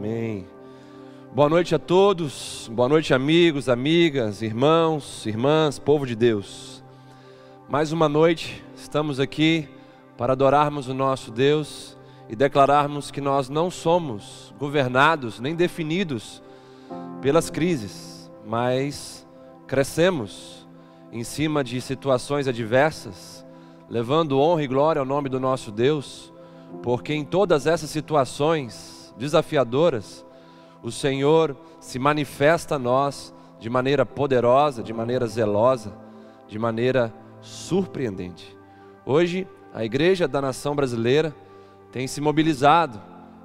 Amém. Boa noite a todos, boa noite, amigos, amigas, irmãos, irmãs, povo de Deus. Mais uma noite, estamos aqui para adorarmos o nosso Deus e declararmos que nós não somos governados nem definidos pelas crises, mas crescemos em cima de situações adversas, levando honra e glória ao nome do nosso Deus, porque em todas essas situações desafiadoras, o Senhor se manifesta a nós de maneira poderosa, de maneira zelosa, de maneira surpreendente. Hoje, a Igreja da Nação Brasileira tem se mobilizado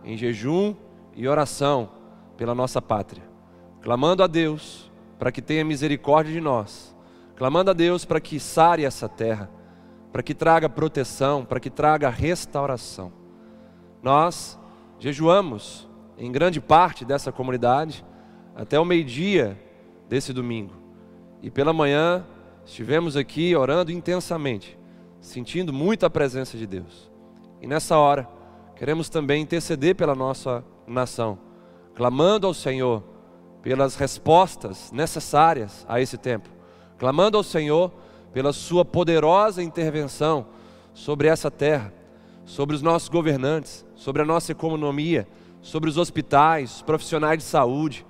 em jejum e oração pela nossa pátria, clamando a Deus para que tenha misericórdia de nós, clamando a Deus para que sare essa terra, para que traga proteção, para que traga restauração. Nós jejuamos em grande parte dessa comunidade até o meio-dia desse domingo. E pela manhã estivemos aqui orando intensamente, sentindo muito a presença de Deus. E nessa hora, queremos também interceder pela nossa nação, clamando ao Senhor pelas respostas necessárias a esse tempo, clamando ao Senhor pela Sua poderosa intervenção sobre essa terra, sobre os nossos governantes, sobre a nossa economia sobre os hospitais, profissionais de saúde,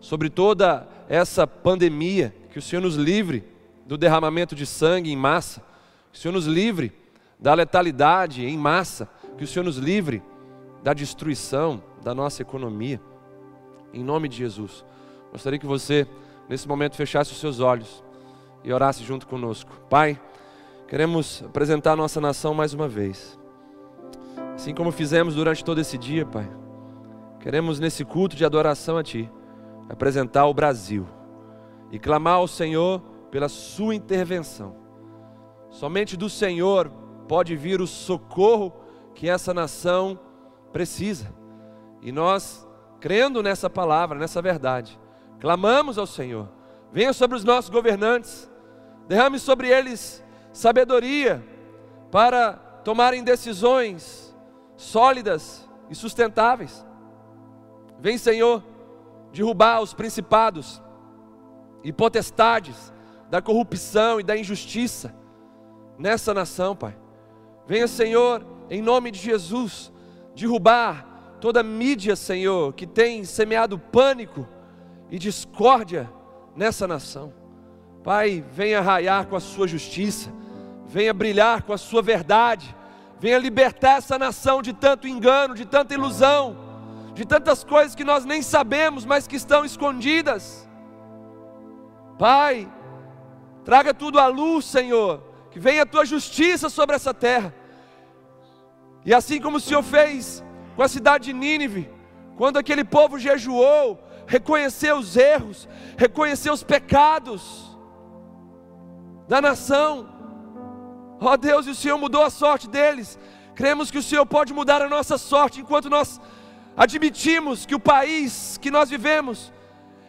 sobre toda essa pandemia, que o Senhor nos livre do derramamento de sangue em massa, que o Senhor nos livre da letalidade em massa, que o Senhor nos livre da destruição da nossa economia. Em nome de Jesus. Gostaria que você, nesse momento, fechasse os seus olhos e orasse junto conosco. Pai, queremos apresentar a nossa nação mais uma vez. Assim como fizemos durante todo esse dia, Pai. Queremos nesse culto de adoração a Ti apresentar o Brasil e clamar ao Senhor pela Sua intervenção. Somente do Senhor pode vir o socorro que essa nação precisa. E nós, crendo nessa palavra, nessa verdade, clamamos ao Senhor. Venha sobre os nossos governantes, derrame sobre eles sabedoria para tomarem decisões sólidas e sustentáveis. Vem, Senhor, derrubar os principados e potestades da corrupção e da injustiça nessa nação, Pai. Venha, Senhor, em nome de Jesus, derrubar toda mídia, Senhor, que tem semeado pânico e discórdia nessa nação. Pai, venha raiar com a sua justiça, venha brilhar com a sua verdade, venha libertar essa nação de tanto engano, de tanta ilusão de tantas coisas que nós nem sabemos, mas que estão escondidas. Pai, traga tudo à luz, Senhor, que venha a tua justiça sobre essa terra. E assim como o Senhor fez com a cidade de Nínive, quando aquele povo jejuou, reconheceu os erros, reconheceu os pecados da nação. Ó oh Deus, e o Senhor mudou a sorte deles. Cremos que o Senhor pode mudar a nossa sorte enquanto nós admitimos que o país que nós vivemos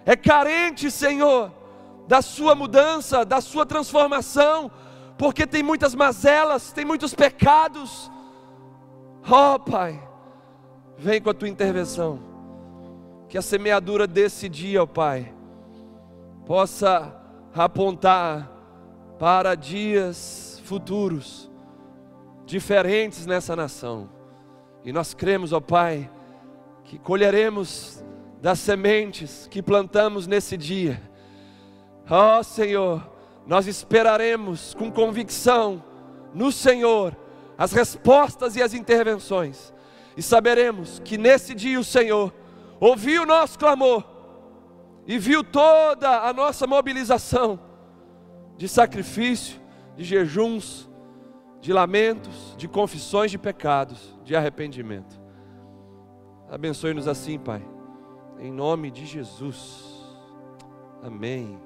é carente, Senhor, da Sua mudança, da Sua transformação, porque tem muitas mazelas, tem muitos pecados. Oh, Pai, vem com a Tua intervenção, que a semeadura desse dia, oh, Pai, possa apontar para dias futuros, diferentes nessa nação. E nós cremos, ó Pai, que colheremos das sementes que plantamos nesse dia. Ó Senhor, nós esperaremos com convicção no Senhor as respostas e as intervenções, e saberemos que nesse dia o Senhor ouviu o nosso clamor e viu toda a nossa mobilização de sacrifício, de jejuns, de lamentos, de confissões de pecados, de arrependimento. Abençoe-nos assim, Pai, em nome de Jesus. Amém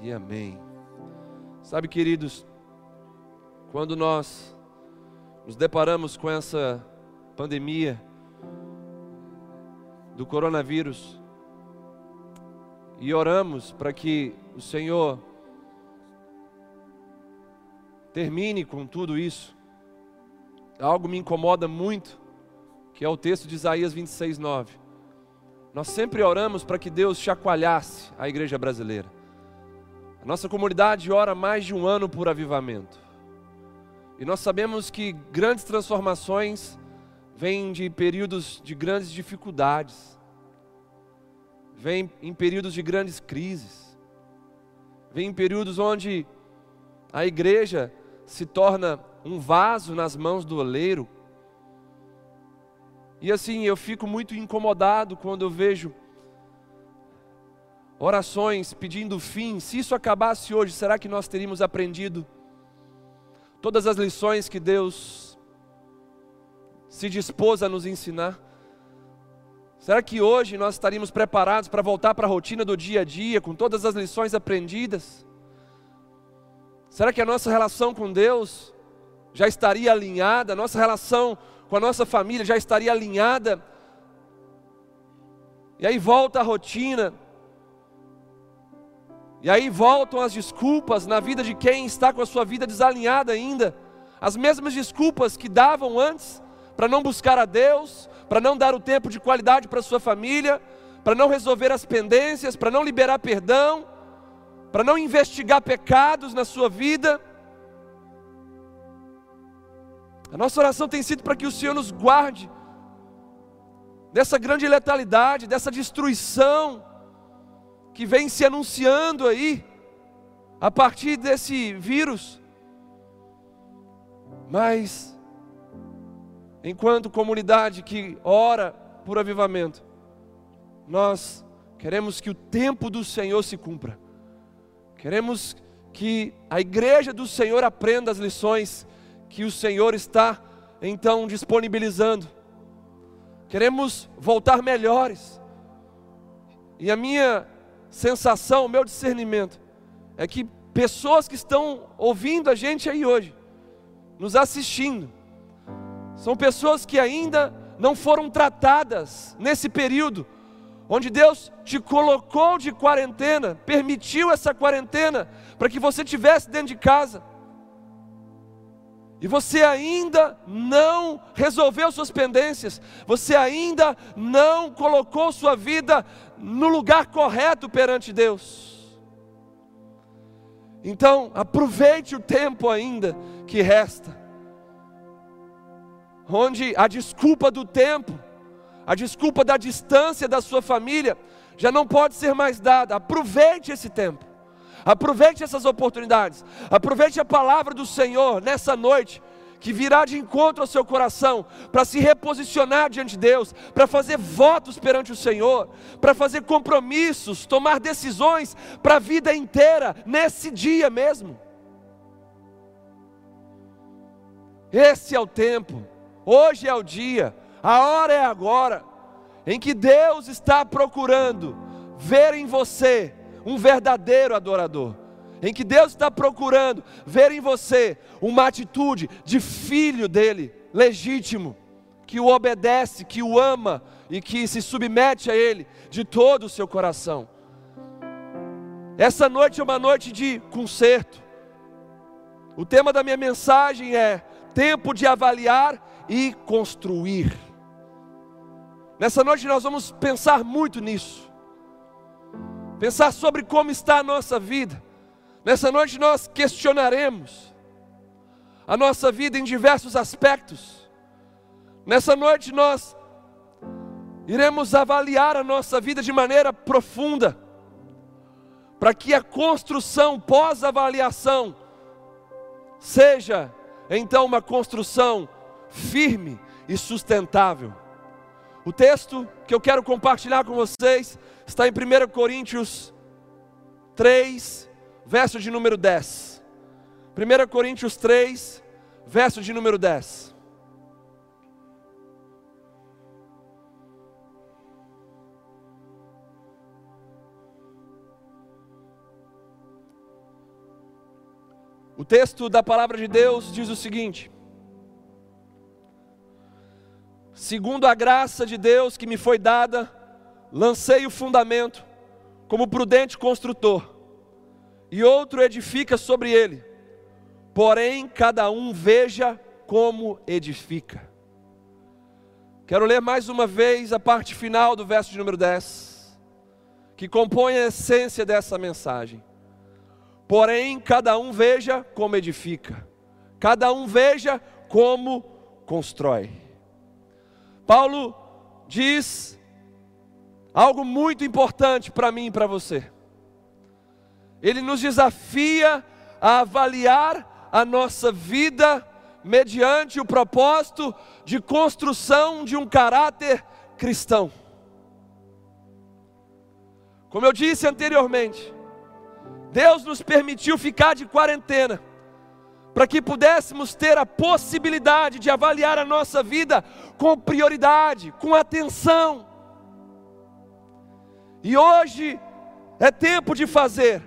e amém. Sabe, queridos, quando nós nos deparamos com essa pandemia do coronavírus e oramos para que o Senhor termine com tudo isso, algo me incomoda muito que é o texto de Isaías 26, 9. nós sempre oramos para que Deus chacoalhasse a igreja brasileira. A nossa comunidade ora mais de um ano por avivamento. E nós sabemos que grandes transformações vêm de períodos de grandes dificuldades, vêm em períodos de grandes crises, vêm em períodos onde a igreja se torna um vaso nas mãos do oleiro. E assim, eu fico muito incomodado quando eu vejo orações pedindo fim. Se isso acabasse hoje, será que nós teríamos aprendido todas as lições que Deus se dispôs a nos ensinar? Será que hoje nós estaríamos preparados para voltar para a rotina do dia a dia, com todas as lições aprendidas? Será que a nossa relação com Deus já estaria alinhada, a nossa relação com a nossa família já estaria alinhada? E aí volta a rotina, e aí voltam as desculpas na vida de quem está com a sua vida desalinhada ainda, as mesmas desculpas que davam antes para não buscar a Deus, para não dar o tempo de qualidade para sua família, para não resolver as pendências, para não liberar perdão, para não investigar pecados na sua vida. A nossa oração tem sido para que o Senhor nos guarde dessa grande letalidade, dessa destruição que vem se anunciando aí, a partir desse vírus. Mas, enquanto comunidade que ora por avivamento, nós queremos que o tempo do Senhor se cumpra, queremos que a igreja do Senhor aprenda as lições que o Senhor está então disponibilizando. Queremos voltar melhores. E a minha sensação, o meu discernimento é que pessoas que estão ouvindo a gente aí hoje, nos assistindo, são pessoas que ainda não foram tratadas nesse período, onde Deus te colocou de quarentena, permitiu essa quarentena, para que você estivesse dentro de casa. E você ainda não resolveu suas pendências, você ainda não colocou sua vida no lugar correto perante Deus. Então, aproveite o tempo ainda que resta, onde a desculpa do tempo, a desculpa da distância da sua família, já não pode ser mais dada. Aproveite esse tempo. Aproveite essas oportunidades. Aproveite a palavra do Senhor nessa noite que virá de encontro ao seu coração, para se reposicionar diante de Deus, para fazer votos perante o Senhor, para fazer compromissos, tomar decisões para a vida inteira, nesse dia mesmo. Esse é o tempo, hoje é o dia, a hora é agora, em que Deus está procurando ver em você um verdadeiro adorador em que Deus está procurando ver em você uma atitude de filho dele, legítimo, que o obedece, que o ama e que se submete a ele de todo o seu coração. Essa noite é uma noite de conserto. O tema da minha mensagem é tempo de avaliar e construir. Nessa noite nós vamos pensar muito nisso. Pensar sobre como está a nossa vida Nessa noite nós questionaremos a nossa vida em diversos aspectos. Nessa noite nós iremos avaliar a nossa vida de maneira profunda, para que a construção pós-avaliação seja então uma construção firme e sustentável. O texto que eu quero compartilhar com vocês está em 1 Coríntios 3, verso de número 10. 1 Coríntios 3, verso de número 10. O texto da palavra de Deus diz o seguinte: Segundo a graça de Deus que me foi dada, lancei o fundamento, como prudente construtor e outro edifica sobre ele. Porém, cada um veja como edifica. Quero ler mais uma vez a parte final do verso de número 10, que compõe a essência dessa mensagem. Porém, cada um veja como edifica, cada um veja como constrói. Paulo diz algo muito importante para mim e para você. Ele nos desafia a avaliar a nossa vida mediante o propósito de construção de um caráter cristão. Como eu disse anteriormente, Deus nos permitiu ficar de quarentena, para que pudéssemos ter a possibilidade de avaliar a nossa vida com prioridade, com atenção. E hoje é tempo de fazer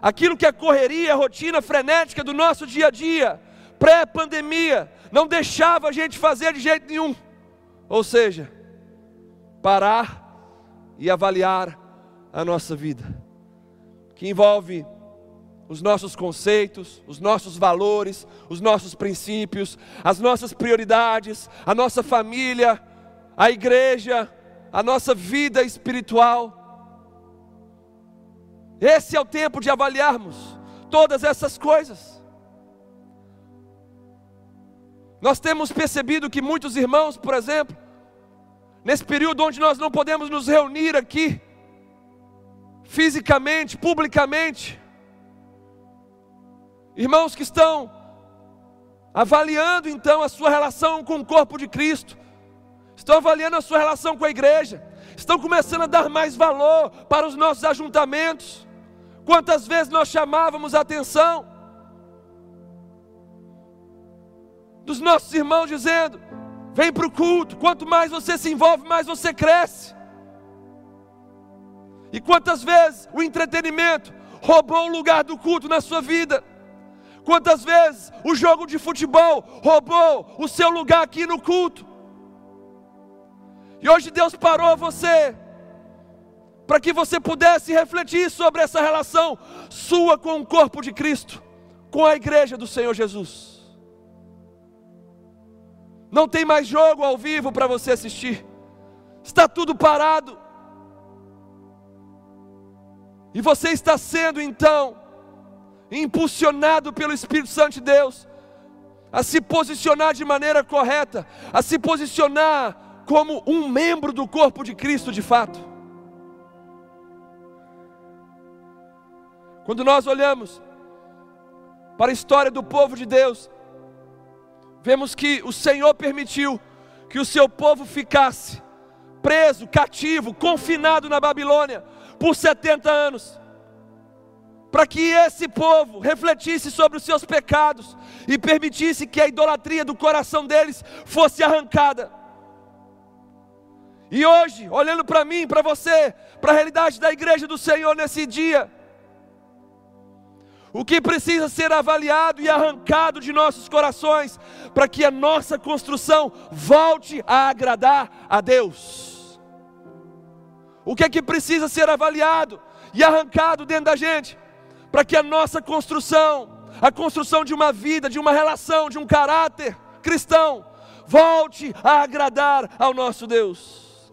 aquilo que a correria, a rotina frenética do nosso dia a dia, pré-pandemia, não deixava a gente fazer de jeito nenhum. Ou seja, parar e avaliar a nossa vida, que envolve os nossos conceitos, os nossos valores, os nossos princípios, as nossas prioridades, a nossa família, a igreja, a nossa vida espiritual. Esse é o tempo de avaliarmos todas essas coisas. Nós temos percebido que muitos irmãos, por exemplo, nesse período onde nós não podemos nos reunir aqui, fisicamente, publicamente, irmãos que estão avaliando então a sua relação com o corpo de Cristo, estão avaliando a sua relação com a igreja, estão começando a dar mais valor para os nossos ajuntamentos. Quantas vezes nós chamávamos a atenção dos nossos irmãos dizendo: vem para o culto, quanto mais você se envolve, mais você cresce. E quantas vezes o entretenimento roubou o lugar do culto na sua vida? Quantas vezes o jogo de futebol roubou o seu lugar aqui no culto? E hoje Deus parou você para que você pudesse refletir sobre essa relação sua com o corpo de Cristo, com a igreja do Senhor Jesus. Não tem mais jogo ao vivo para você assistir, está tudo parado. E você está sendo então impulsionado pelo Espírito Santo de Deus a se posicionar de maneira correta, a se posicionar como um membro do corpo de Cristo de fato. Quando nós olhamos para a história do povo de Deus, vemos que o Senhor permitiu que o seu povo ficasse preso, cativo, confinado na Babilônia por 70 anos, para que esse povo refletisse sobre os seus pecados e permitisse que a idolatria do coração deles fosse arrancada. E hoje, olhando para mim, para você, para a realidade da igreja do Senhor nesse dia, o que precisa ser avaliado e arrancado de nossos corações, para que a nossa construção volte a agradar a Deus. O que é que precisa ser avaliado e arrancado dentro da gente, para que a nossa construção, a construção de uma vida, de uma relação, de um caráter cristão, volte a agradar ao nosso Deus.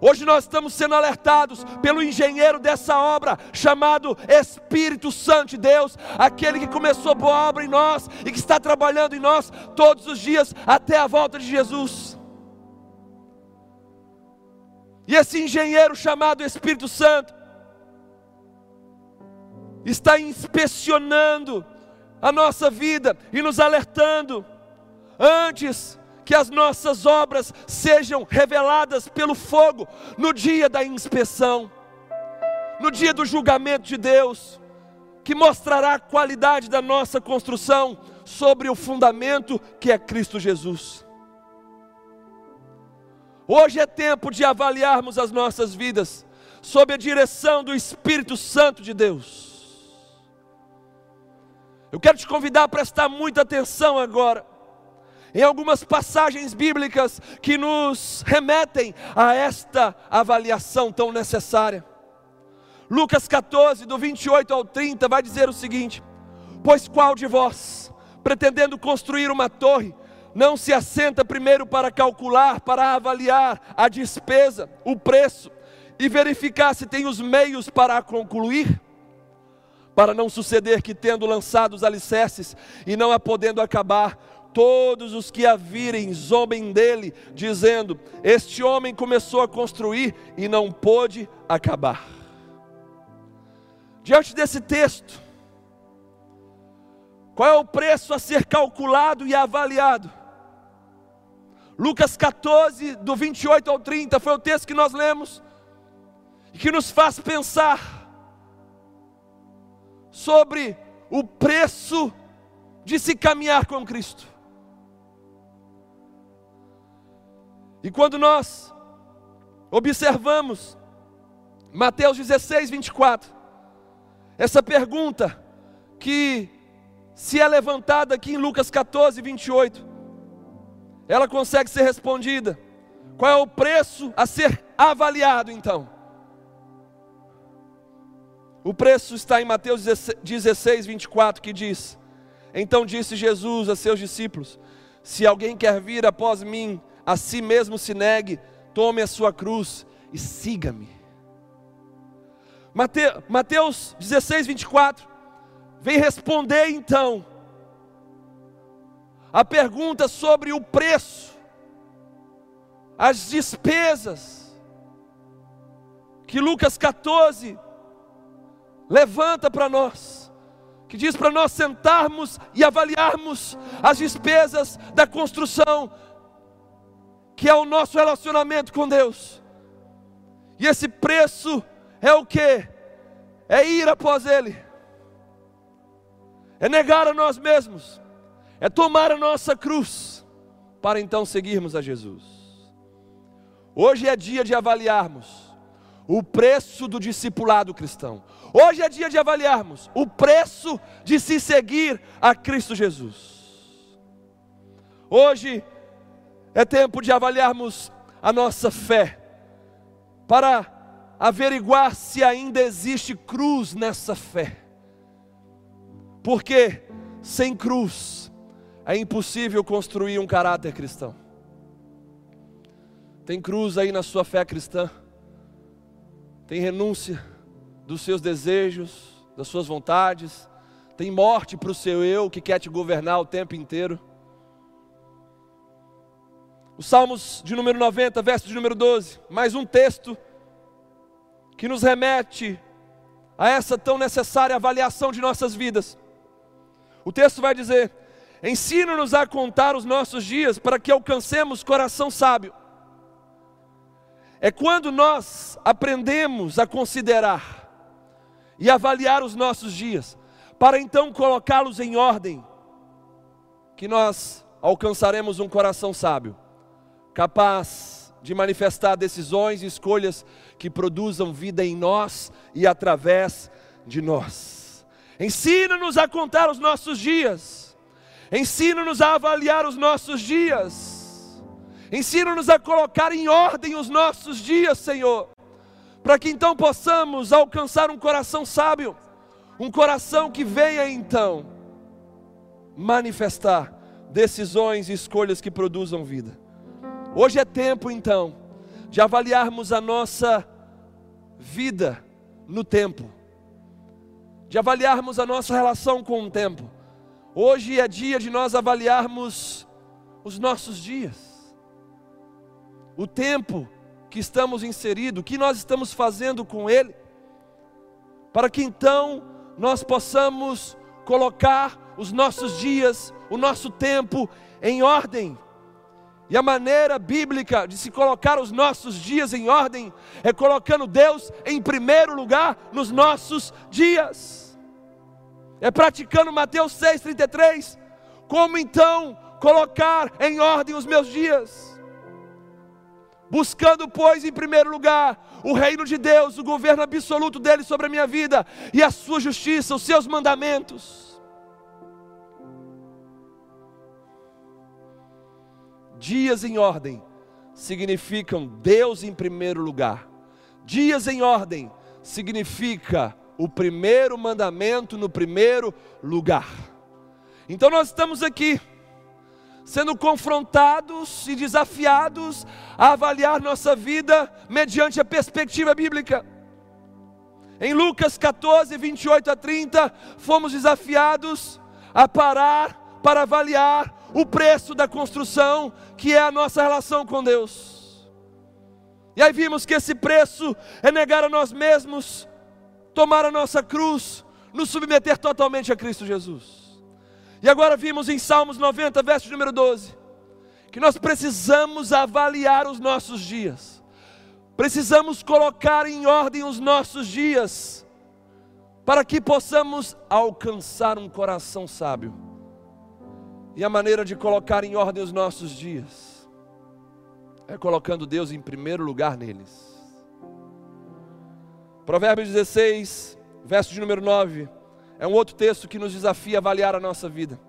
Hoje nós estamos sendo alertados pelo engenheiro dessa obra, chamado Espírito Santo de Deus, aquele que começou boa obra em nós e que está trabalhando em nós todos os dias até a volta de Jesus. E esse engenheiro chamado Espírito Santo está inspecionando a nossa vida e nos alertando antes que as nossas obras sejam reveladas pelo fogo no dia da inspeção, no dia do julgamento de Deus, que mostrará a qualidade da nossa construção sobre o fundamento que é Cristo Jesus. Hoje é tempo de avaliarmos as nossas vidas sob a direção do Espírito Santo de Deus. Eu quero te convidar a prestar muita atenção agora em algumas passagens bíblicas que nos remetem a esta avaliação tão necessária. Lucas 14, do 28 ao 30, vai dizer o seguinte: Pois qual de vós, pretendendo construir uma torre, não se assenta primeiro para calcular, para avaliar a despesa, o preço e verificar se tem os meios para concluir? Para não suceder que, tendo lançado os alicerces e não a podendo acabar, todos os que a virem zombem dele, dizendo: Este homem começou a construir e não pôde acabar. Diante desse texto, qual é o preço a ser calculado e avaliado? Lucas 14, do 28 ao 30, foi o texto que nós lemos, e que nos faz pensar sobre o preço de se caminhar com Cristo. E quando nós observamos Mateus 16, 24, essa pergunta que se é levantada aqui em Lucas 14, 28, ela consegue ser respondida. Qual é o preço a ser avaliado então? O preço está em Mateus 16, 24, que diz: Então disse Jesus a seus discípulos: Se alguém quer vir após mim, a si mesmo se negue, tome a sua cruz e siga-me. Mateus 16, 24, vem responder então a pergunta sobre o preço, as despesas, que Lucas 14 levanta para nós, que diz para nós sentarmos e avaliarmos as despesas da construção, que é o nosso relacionamento com Deus. E esse preço é o que? É ir após Ele, é negar a nós mesmos, é tomar a nossa cruz, para então seguirmos a Jesus. Hoje é dia de avaliarmos o preço do discipulado cristão. Hoje é dia de avaliarmos o preço de se seguir a Cristo Jesus. Hoje é tempo de avaliarmos a nossa fé, para averiguar se ainda existe cruz nessa fé. Porque sem cruz é impossível construir um caráter cristão. Tem cruz aí na sua fé cristã, tem renúncia dos seus desejos, das suas vontades, tem morte para o seu eu que quer te governar o tempo inteiro. Os Salmos de número 90, verso de número 12, mais um texto que nos remete a essa tão necessária avaliação de nossas vidas. O texto vai dizer: Ensina-nos a contar os nossos dias para que alcancemos coração sábio. É quando nós aprendemos a considerar e avaliar os nossos dias, para então colocá-los em ordem, que nós alcançaremos um coração sábio, capaz de manifestar decisões e escolhas que produzam vida em nós e através de nós. Ensina-nos a contar os nossos dias Ensina-nos a avaliar os nossos dias. Ensina-nos a colocar em ordem os nossos dias, Senhor, para que então possamos alcançar um coração sábio, um coração que venha então manifestar decisões e escolhas que produzam vida. Hoje é tempo então de avaliarmos a nossa vida no tempo, de avaliarmos a nossa relação com o tempo Hoje é dia de nós avaliarmos os nossos dias, o tempo que estamos inseridos, o que nós estamos fazendo com ele, para que então nós possamos colocar os nossos dias, o nosso tempo em ordem. E a maneira bíblica de se colocar os nossos dias em ordem é colocando Deus em primeiro lugar nos nossos dias é praticando Mateus 6,33. Como então colocar em ordem os meus dias? Buscando, pois, em primeiro lugar o reino de Deus, o governo absoluto dele sobre a minha vida e a sua justiça, os seus mandamentos. Dias em ordem significam Deus em primeiro lugar. Dias em ordem significa o primeiro mandamento no primeiro lugar. Então nós estamos aqui, sendo confrontados e desafiados a avaliar nossa vida mediante a perspectiva bíblica. Em Lucas 14, 28 a 30, fomos desafiados a parar para avaliar o preço da construção, que é a nossa relação com Deus. E aí vimos que esse preço é negar a nós mesmos, tomar a nossa cruz, nos submeter totalmente a Cristo Jesus. E agora vimos em Salmos 90, verso número 12, que nós precisamos avaliar os nossos dias Precisamos colocar em ordem os nossos dias, para que possamos alcançar um coração sábio. E a maneira de colocar em ordem os nossos dias é colocando Deus em primeiro lugar neles. Provérbios 16, verso de número 9, é um outro texto que nos desafia a avaliar a nossa vida.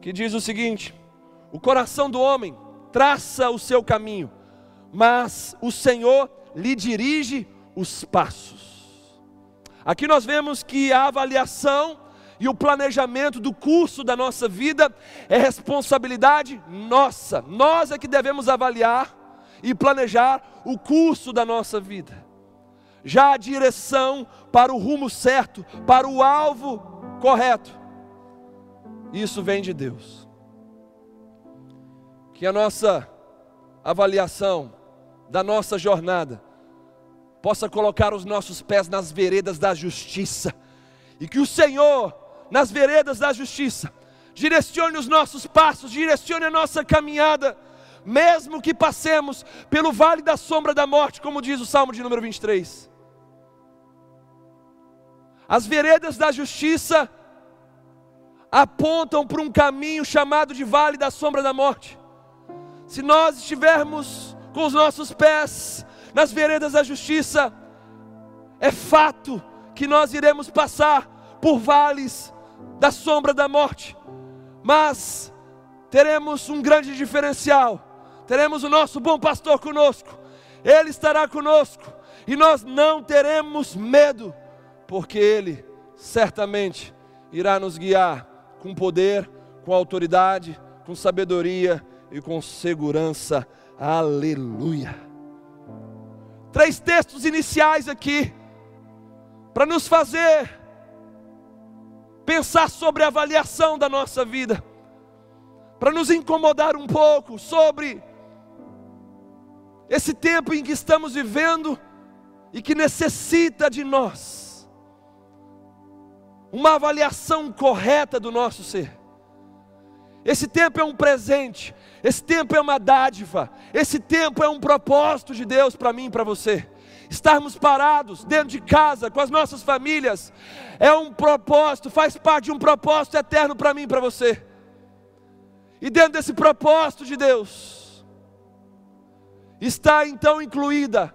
Que diz o seguinte: O coração do homem traça o seu caminho, mas o Senhor lhe dirige os passos. Aqui nós vemos que a avaliação e o planejamento do curso da nossa vida é responsabilidade nossa. Nós é que devemos avaliar e planejar o curso da nossa vida. Já a direção para o rumo certo, para o alvo correto. Isso vem de Deus. Que a nossa avaliação da nossa jornada possa colocar os nossos pés nas veredas da justiça, e que o Senhor, nas veredas da justiça, direcione os nossos passos, direcione a nossa caminhada, mesmo que passemos pelo vale da sombra da morte, como diz o Salmo de número 23. As veredas da justiça apontam para um caminho chamado de vale da sombra da morte. Se nós estivermos com os nossos pés nas veredas da justiça, é fato que nós iremos passar por vales da sombra da morte, mas teremos um grande diferencial. Teremos o nosso bom pastor conosco, ele estará conosco e nós não teremos medo, porque ele certamente irá nos guiar com poder, com autoridade, com sabedoria e com segurança Aleluia. Três textos iniciais aqui, para nos fazer pensar sobre a avaliação da nossa vida, para nos incomodar um pouco sobre esse tempo em que estamos vivendo e que necessita de nós uma avaliação correta do nosso ser. Esse tempo é um presente, esse tempo é uma dádiva, esse tempo é um propósito de Deus para mim e para você. Estarmos parados dentro de casa com as nossas famílias é um propósito, faz parte de um propósito eterno para mim e para você. E dentro desse propósito de Deus está então incluída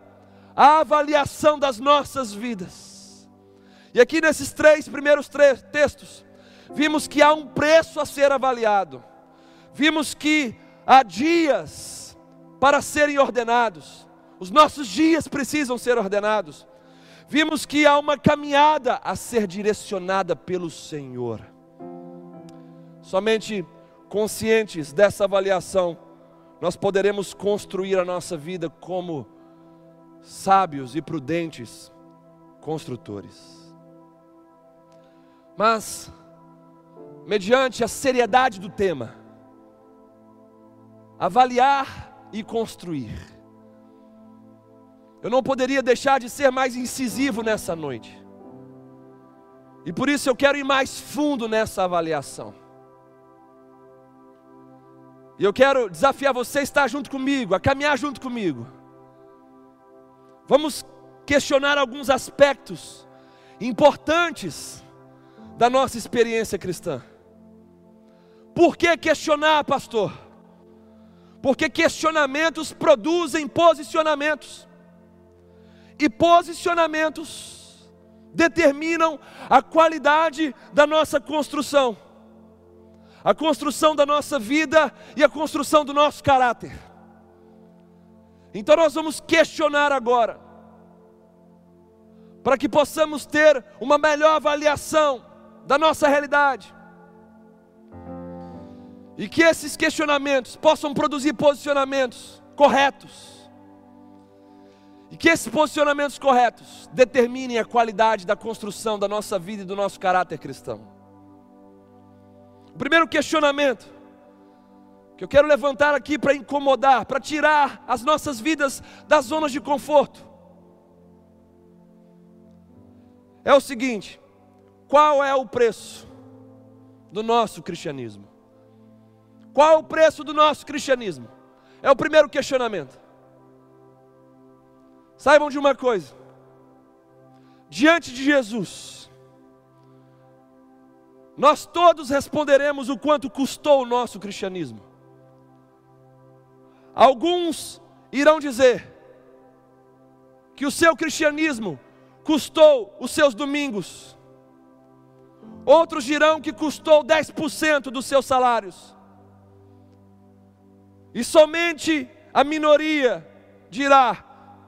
a avaliação das nossas vidas. E aqui nesses três primeiros textos, vimos que há um preço a ser avaliado, vimos que há dias para serem ordenados, os nossos dias precisam ser ordenados, vimos que há uma caminhada a ser direcionada pelo Senhor. Somente conscientes dessa avaliação, nós poderemos construir a nossa vida como sábios e prudentes construtores. Mas, mediante a seriedade do tema, avaliar e construir. Eu não poderia deixar de ser mais incisivo nessa noite. E por isso eu quero ir mais fundo nessa avaliação. E eu quero desafiar você a estar junto comigo, a caminhar junto comigo. Vamos questionar alguns aspectos importantes da nossa experiência cristã. Por que questionar, pastor? Porque questionamentos produzem posicionamentos. E posicionamentos determinam a qualidade da nossa construção, a construção da nossa vida e a construção do nosso caráter. Então nós vamos questionar agora, para que possamos ter uma melhor avaliação da nossa realidade. E que esses questionamentos possam produzir posicionamentos corretos. E que esses posicionamentos corretos determinem a qualidade da construção da nossa vida e do nosso caráter cristão. O primeiro questionamento que eu quero levantar aqui para incomodar, para tirar as nossas vidas das zonas de conforto, é o seguinte: qual é o preço do nosso cristianismo? Qual é o preço do nosso cristianismo? É o primeiro questionamento. Saibam de uma coisa: diante de Jesus, nós todos responderemos o quanto custou o nosso cristianismo. Alguns irão dizer que o seu cristianismo custou os seus domingos, outros dirão que custou 10% dos seus salários. E somente a minoria dirá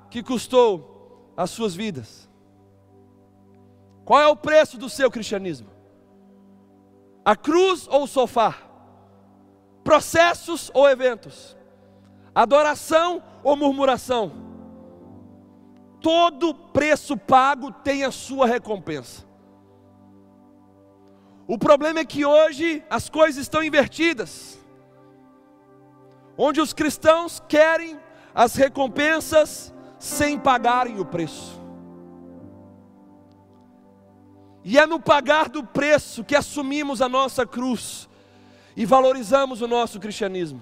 que custou as suas vidas. Qual é o preço do seu cristianismo? A cruz ou o sofá? Processos ou eventos? Adoração ou murmuração? Todo preço pago tem a sua recompensa. O problema é que hoje as coisas estão invertidas onde os cristãos querem as recompensas sem pagarem o preço. E é no pagar do preço que assumimos a nossa cruz e valorizamos o nosso cristianismo.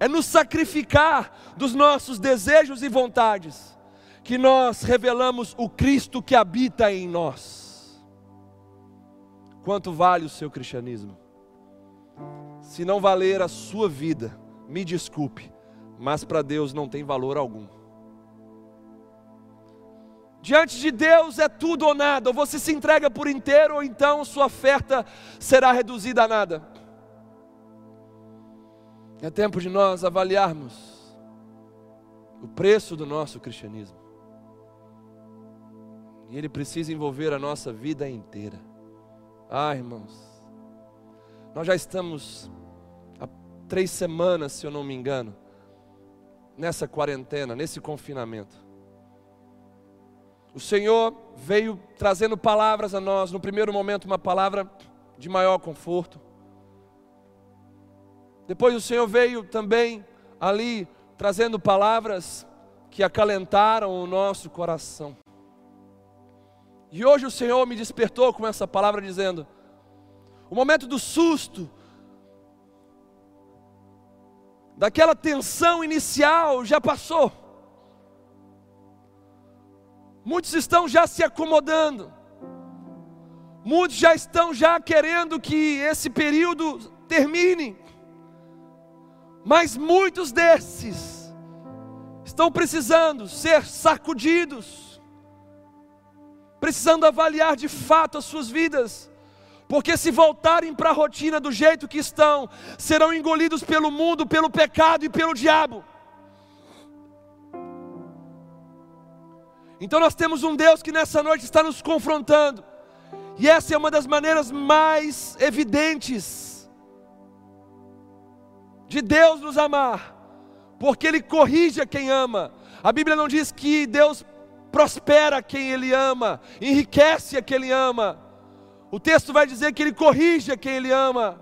É no sacrificar dos nossos desejos e vontades que nós revelamos o Cristo que habita em nós. Quanto vale o seu cristianismo? Se não valer a sua vida, me desculpe, mas para Deus não tem valor algum. Diante de Deus é tudo ou nada, ou você se entrega por inteiro, ou então sua oferta será reduzida a nada. É tempo de nós avaliarmos o preço do nosso cristianismo. E ele precisa envolver a nossa vida inteira. Ah, irmãos, nós já estamos três semanas, se eu não me engano, nessa quarentena, nesse confinamento. O Senhor veio trazendo palavras a nós, no primeiro momento, uma palavra de maior conforto. Depois o Senhor veio também ali trazendo palavras que acalentaram o nosso coração. E hoje o Senhor me despertou com essa palavra dizendo: o momento do susto, daquela tensão inicial já passou. Muitos estão já se acomodando. Muitos já estão já querendo que esse período termine. Mas muitos desses estão precisando ser sacudidos, precisando avaliar de fato as suas vidas porque se voltarem para a rotina do jeito que estão, serão engolidos pelo mundo, pelo pecado e pelo diabo. Então nós temos um Deus que nessa noite está nos confrontando, e essa é uma das maneiras mais evidentes de Deus nos amar, porque Ele corrige a quem ama. A Bíblia não diz que Deus prospera quem Ele ama, enriquece a quem Ele ama. O texto vai dizer que Ele corrige a quem Ele ama.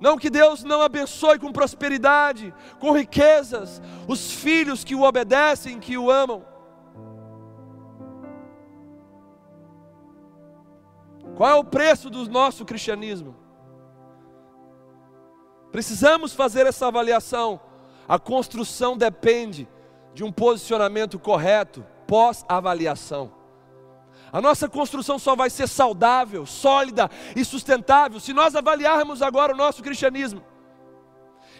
Não que Deus não abençoe com prosperidade, com riquezas, os filhos que o obedecem, que o amam. Qual é o preço do nosso cristianismo? Precisamos fazer essa avaliação. A construção depende de um posicionamento correto pós-avaliação. A nossa construção só vai ser saudável, sólida e sustentável se nós avaliarmos agora o nosso cristianismo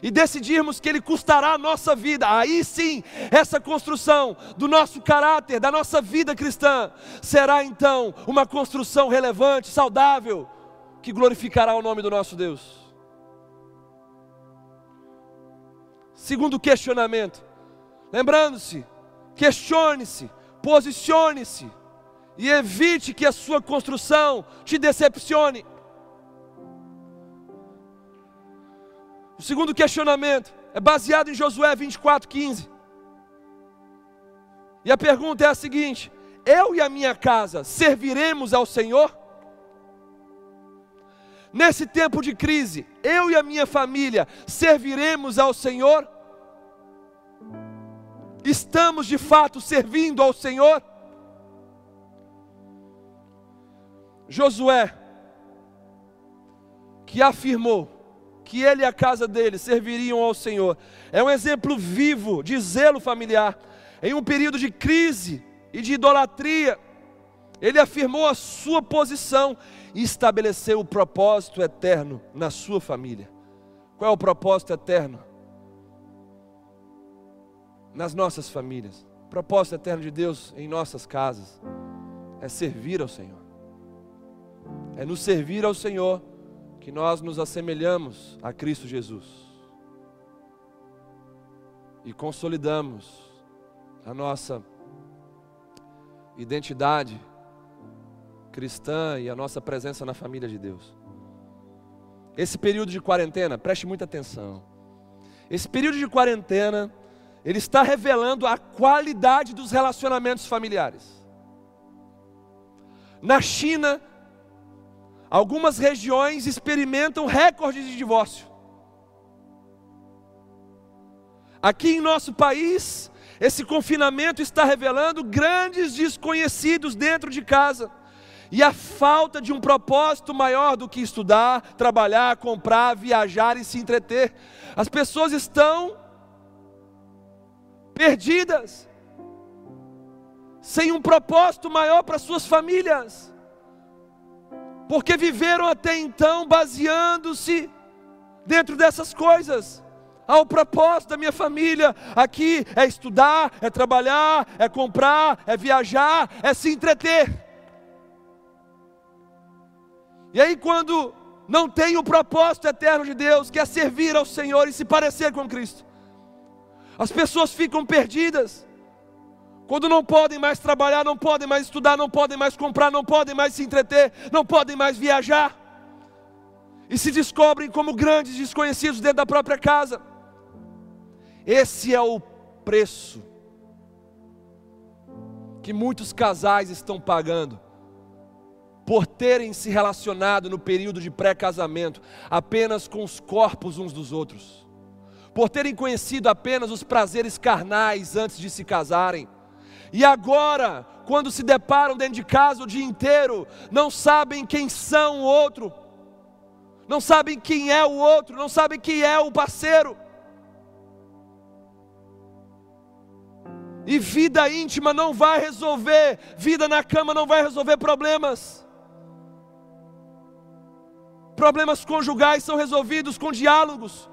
e decidirmos que ele custará a nossa vida. Aí sim, essa construção do nosso caráter, da nossa vida cristã, será então uma construção relevante, saudável, que glorificará o nome do nosso Deus. Segundo questionamento, lembrando-se, questione-se, posicione-se e evite que a sua construção te decepcione. O segundo questionamento é baseado em Josué 24, 15. E a pergunta é a seguinte: eu e a minha casa serviremos ao Senhor? Nesse tempo de crise, eu e a minha família serviremos ao Senhor? Estamos de fato servindo ao Senhor? Josué, que afirmou que ele e a casa dele serviriam ao Senhor, é um exemplo vivo de zelo familiar. Em um período de crise e de idolatria, ele afirmou a sua posição e estabeleceu o propósito eterno na sua família. Qual é o propósito eterno? Nas nossas famílias. O propósito eterno de Deus em nossas casas é servir ao Senhor. É nos servir ao Senhor que nós nos assemelhamos a Cristo Jesus. E consolidamos a nossa identidade cristã e a nossa presença na família de Deus. Esse período de quarentena, preste muita atenção. Esse período de quarentena, ele está revelando a qualidade dos relacionamentos familiares. Na China, algumas regiões experimentam recordes de divórcio. Aqui em nosso país, esse confinamento está revelando grandes desconhecidos dentro de casa e a falta de um propósito maior do que estudar, trabalhar, comprar, viajar e se entreter. As pessoas estão perdidas, sem um propósito maior para suas famílias, porque viveram até então baseando-se dentro dessas coisas. Ao propósito da minha família aqui é estudar, é trabalhar, é comprar, é viajar, é se entreter. E aí, quando não tem o propósito eterno de Deus, que é servir ao Senhor e se parecer com Cristo, as pessoas ficam perdidas. Quando não podem mais trabalhar, não podem mais estudar, não podem mais comprar, não podem mais se entreter, não podem mais viajar, e se descobrem como grandes desconhecidos dentro da própria casa. Esse é o preço que muitos casais estão pagando por terem se relacionado no período de pré-casamento apenas com os corpos uns dos outros, por terem conhecido apenas os prazeres carnais antes de se casarem, e agora, quando se deparam dentro de casa o dia inteiro, não sabem quem são o outro, não sabem quem é o outro, não sabem quem é o parceiro. E vida íntima não vai resolver, vida na cama não vai resolver problemas. Problemas conjugais são resolvidos com diálogos,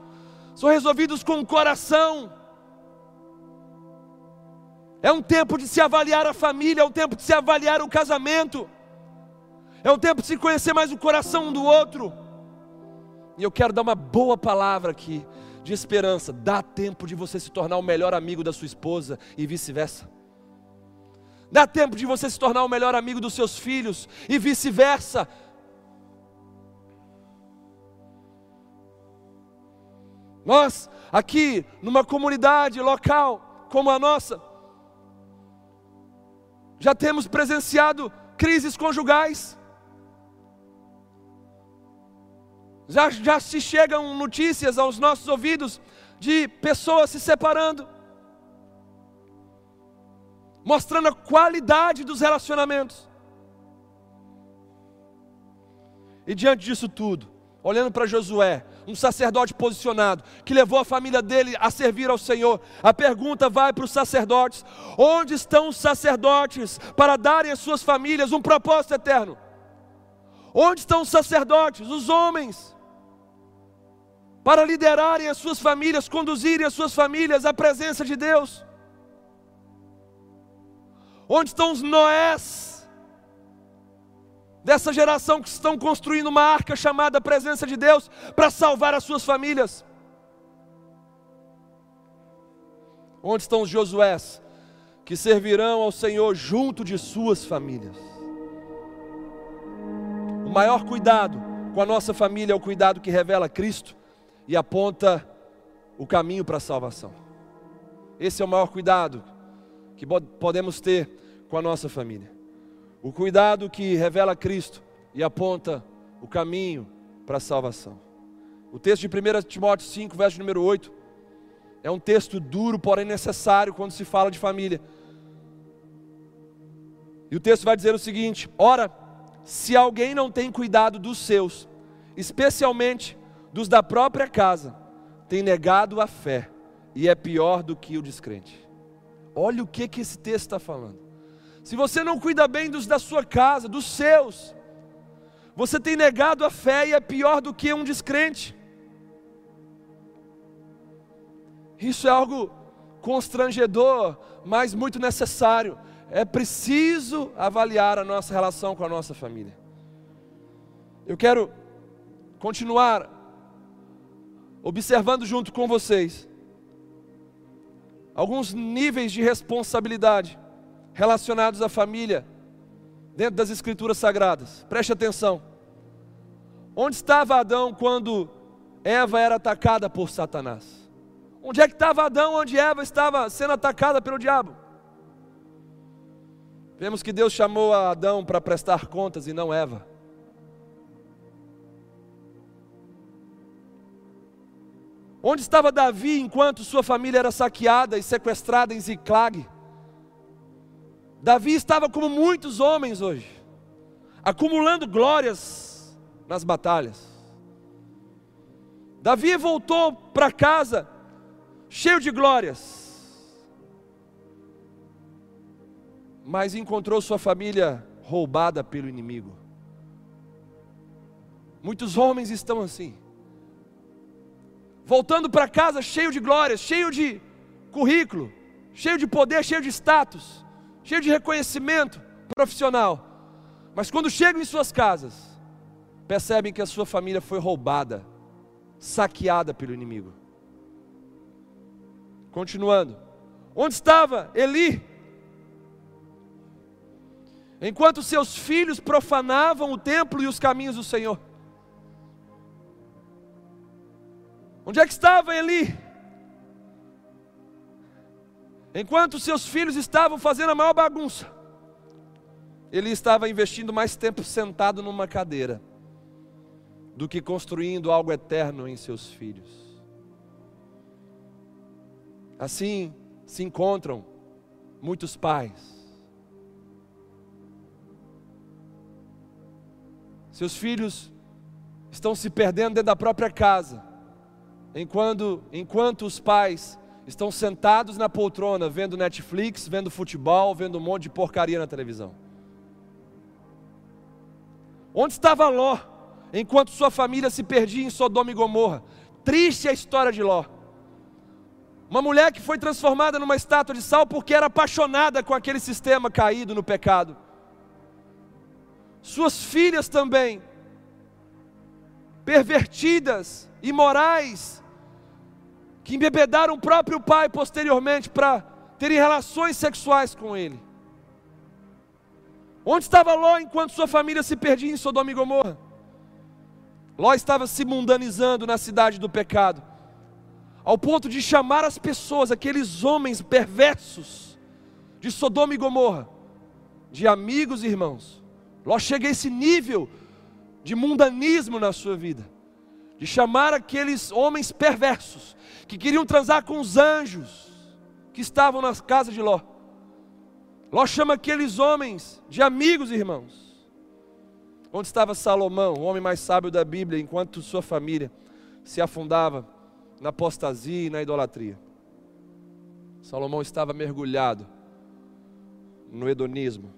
são resolvidos com o coração. É um tempo de se avaliar a família, é um tempo de se avaliar o casamento, é um tempo de se conhecer mais o coração um do outro. E eu quero dar uma boa palavra aqui de esperança. Dá tempo de você se tornar o melhor amigo da sua esposa e vice-versa. Dá tempo de você se tornar o melhor amigo dos seus filhos e vice-versa. Nós, aqui, numa comunidade local como a nossa, já temos presenciado crises conjugais. Já, já se chegam notícias aos nossos ouvidos de pessoas se separando, mostrando a qualidade dos relacionamentos. E diante disso tudo, olhando para Josué, um sacerdote posicionado, que levou a família dele a servir ao Senhor. A pergunta vai para os sacerdotes: onde estão os sacerdotes para darem às suas famílias um propósito eterno? Onde estão os sacerdotes, os homens, para liderarem as suas famílias, conduzirem as suas famílias à presença de Deus? Onde estão os Noés? Dessa geração que estão construindo uma arca chamada Presença de Deus para salvar as suas famílias. Onde estão os Josués que servirão ao Senhor junto de suas famílias? O maior cuidado com a nossa família é o cuidado que revela Cristo e aponta o caminho para a salvação. Esse é o maior cuidado que podemos ter com a nossa família. O cuidado que revela Cristo e aponta o caminho para a salvação. O texto de 1 Timóteo 5, verso número 8, é um texto duro, porém necessário quando se fala de família. E o texto vai dizer o seguinte: Ora, se alguém não tem cuidado dos seus, especialmente dos da própria casa, tem negado a fé e é pior do que o descrente. Olha o que, que esse texto está falando. Se você não cuida bem dos da sua casa, dos seus, você tem negado a fé e é pior do que um descrente. Isso é algo constrangedor, mas muito necessário. É preciso avaliar a nossa relação com a nossa família. Eu quero continuar observando junto com vocês alguns níveis de responsabilidade relacionados à família dentro das Escrituras Sagradas. Preste atenção. Onde estava Adão quando Eva era atacada por Satanás? Onde é que estava Adão onde Eva estava sendo atacada pelo diabo? Vemos que Deus chamou a Adão para prestar contas e não Eva. Onde estava Davi enquanto sua família era saqueada e sequestrada em Ziclag? Davi estava como muitos homens hoje, acumulando glórias nas batalhas. Davi voltou para casa cheio de glórias, mas encontrou sua família roubada pelo inimigo. Muitos homens estão assim, voltando para casa cheio de glórias, cheio de currículo, cheio de poder, cheio de status cheio de reconhecimento profissional, mas quando chegam em suas casas, percebem que a sua família foi roubada, saqueada pelo inimigo. Continuando, onde estava Eli? Enquanto seus filhos profanavam o templo e os caminhos do Senhor. Onde é que estava Eli? Enquanto seus filhos estavam fazendo a maior bagunça, ele estava investindo mais tempo sentado numa cadeira do que construindo algo eterno em seus filhos. Assim se encontram muitos pais. Seus filhos estão se perdendo dentro da própria casa, enquanto, enquanto os pais estão sentados na poltrona vendo Netflix, vendo futebol, vendo um monte de porcaria na televisão. Onde estava Ló enquanto sua família se perdia em Sodoma e Gomorra? Triste a história de Ló. Uma mulher que foi transformada numa estátua de sal porque era apaixonada com aquele sistema caído no pecado. Suas filhas também, pervertidas, imorais, que embebedaram o próprio pai posteriormente para terem relações sexuais com ele. Onde estava Ló enquanto sua família se perdia em Sodoma e Gomorra? Ló estava se mundanizando na cidade do pecado, ao ponto de chamar as pessoas, aqueles homens perversos de Sodoma e Gomorra, de amigos e irmãos. Ló chega a esse nível de mundanismo na sua vida, de chamar aqueles homens perversos que queriam transar com os anjos que estavam nas casas de Ló. Ló chama aqueles homens de amigos, irmãos. Onde estava Salomão, o homem mais sábio da Bíblia, enquanto sua família se afundava na apostasia e na idolatria? Salomão estava mergulhado no hedonismo,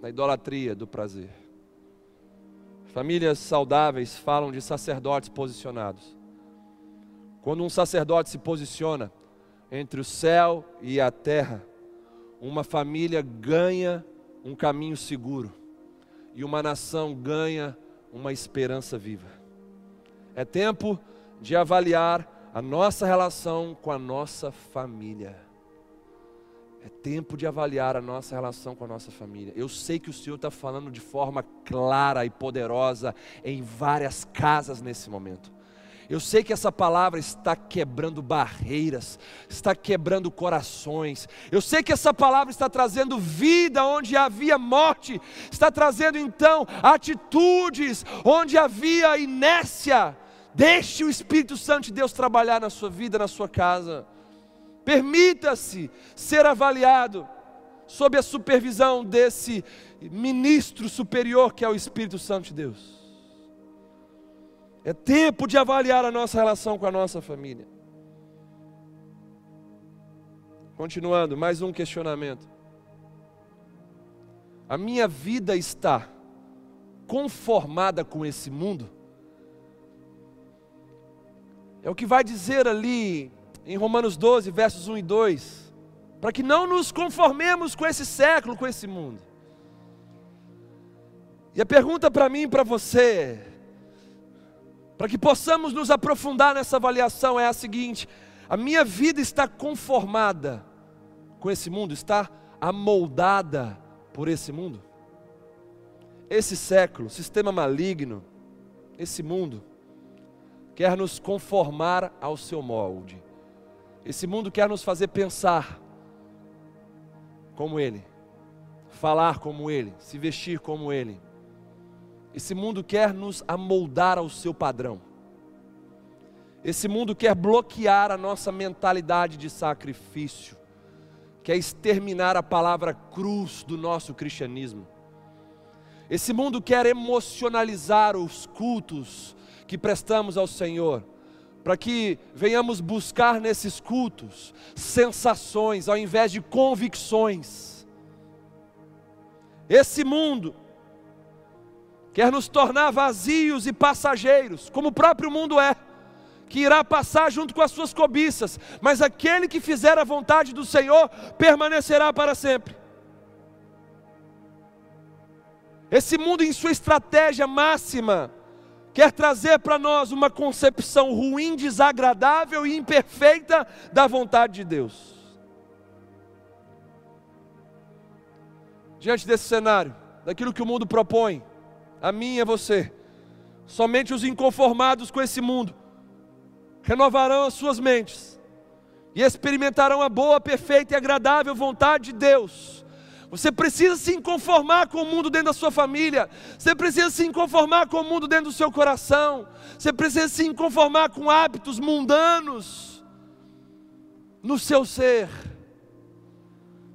na idolatria do prazer. Famílias saudáveis falam de sacerdotes posicionados. Quando um sacerdote se posiciona entre o céu e a terra, uma família ganha um caminho seguro e uma nação ganha uma esperança viva. É tempo de avaliar a nossa relação com a nossa família. É tempo de avaliar a nossa relação com a nossa família. Eu sei que o Senhor está falando de forma clara e poderosa em várias casas nesse momento. Eu sei que essa palavra está quebrando barreiras, está quebrando corações. Eu sei que essa palavra está trazendo vida onde havia morte, está trazendo então atitudes onde havia inércia. Deixe o Espírito Santo de Deus trabalhar na sua vida, na sua casa. Permita-se ser avaliado sob a supervisão desse ministro superior que é o Espírito Santo de Deus. É tempo de avaliar a nossa relação com a nossa família. Continuando, mais um questionamento. A minha vida está conformada com esse mundo? É o que vai dizer ali em Romanos 12, versos 1 e 2. Para que não nos conformemos com esse século, com esse mundo. E a pergunta para mim e para você para que possamos nos aprofundar nessa avaliação, é a seguinte: a minha vida está conformada com esse mundo, está amoldada por esse mundo? Esse século, sistema maligno, esse mundo, quer nos conformar ao seu molde. Esse mundo quer nos fazer pensar como ele, falar como ele, se vestir como ele. Esse mundo quer nos amoldar ao seu padrão. Esse mundo quer bloquear a nossa mentalidade de sacrifício, quer exterminar a palavra cruz do nosso cristianismo. Esse mundo quer emocionalizar os cultos que prestamos ao Senhor, para que venhamos buscar nesses cultos sensações ao invés de convicções. Esse mundo quer nos tornar vazios e passageiros, como o próprio mundo é, que irá passar junto com as suas cobiças, mas aquele que fizer a vontade do Senhor permanecerá para sempre. Esse mundo, em sua estratégia máxima, quer trazer para nós uma concepção ruim, desagradável e imperfeita da vontade de Deus. Diante desse cenário, daquilo que o mundo propõe, a mim e a você. Somente os inconformados com esse mundo renovarão as suas mentes e experimentarão a boa, perfeita e agradável vontade de Deus. Você precisa se conformar com o mundo dentro da sua família. Você precisa se conformar com o mundo dentro do seu coração. Você precisa se conformar com hábitos mundanos no seu ser.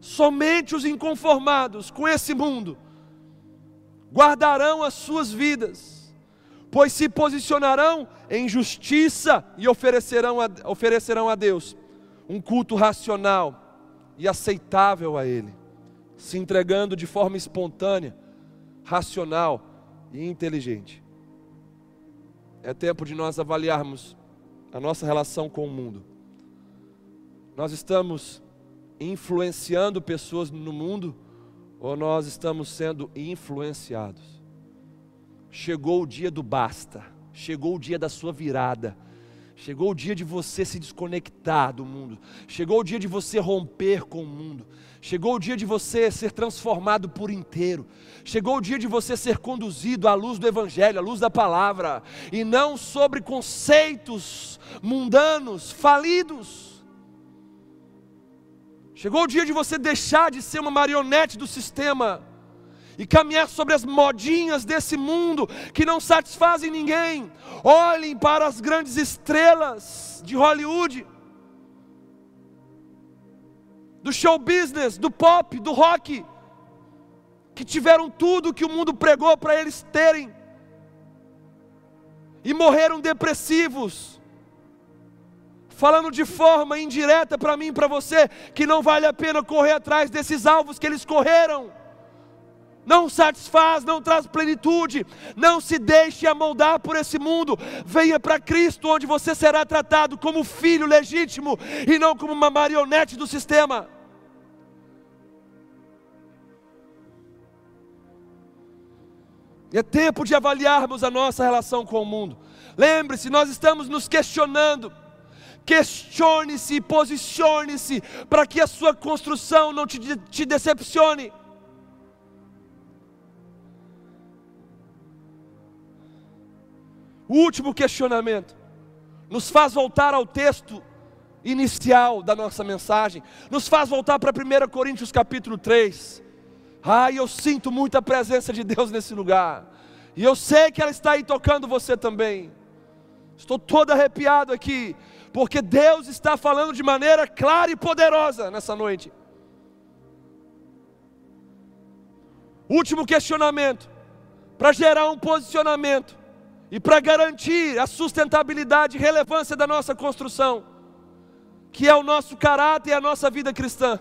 Somente os inconformados com esse mundo guardarão as suas vidas, pois se posicionarão em justiça e oferecerão a, oferecerão a Deus um culto racional e aceitável a Ele, se entregando de forma espontânea, racional e inteligente. É tempo de nós avaliarmos a nossa relação com o mundo. Nós estamos influenciando pessoas no mundo ou nós estamos sendo influenciados. Chegou o dia do basta, chegou o dia da sua virada, chegou o dia de você se desconectar do mundo, chegou o dia de você romper com o mundo, chegou o dia de você ser transformado por inteiro, chegou o dia de você ser conduzido à luz do Evangelho, à luz da palavra, e não sobre conceitos mundanos, falidos. Chegou o dia de você deixar de ser uma marionete do sistema e caminhar sobre as modinhas desse mundo que não satisfazem ninguém. Olhem para as grandes estrelas de Hollywood, do show business, do pop, do rock, que tiveram tudo que o mundo pregou para eles terem e morreram depressivos falando de forma indireta para mim e para você, que não vale a pena correr atrás desses alvos que eles correram. Não satisfaz, não traz plenitude, não se deixe amoldar por esse mundo. Venha para Cristo, onde você será tratado como filho legítimo e não como uma marionete do sistema. É tempo de avaliarmos a nossa relação com o mundo. Lembre-se, nós estamos nos questionando Questione-se, posicione-se, para que a sua construção não te, te decepcione. O último questionamento: nos faz voltar ao texto inicial da nossa mensagem, nos faz voltar para 1 Coríntios capítulo 3. Ai, eu sinto muita presença de Deus nesse lugar, e eu sei que ela está aí tocando você também. Estou todo arrepiado aqui, porque Deus está falando de maneira clara e poderosa nessa noite. Último questionamento, para gerar um posicionamento e para garantir a sustentabilidade e relevância da nossa construção, que é o nosso caráter e a nossa vida cristã.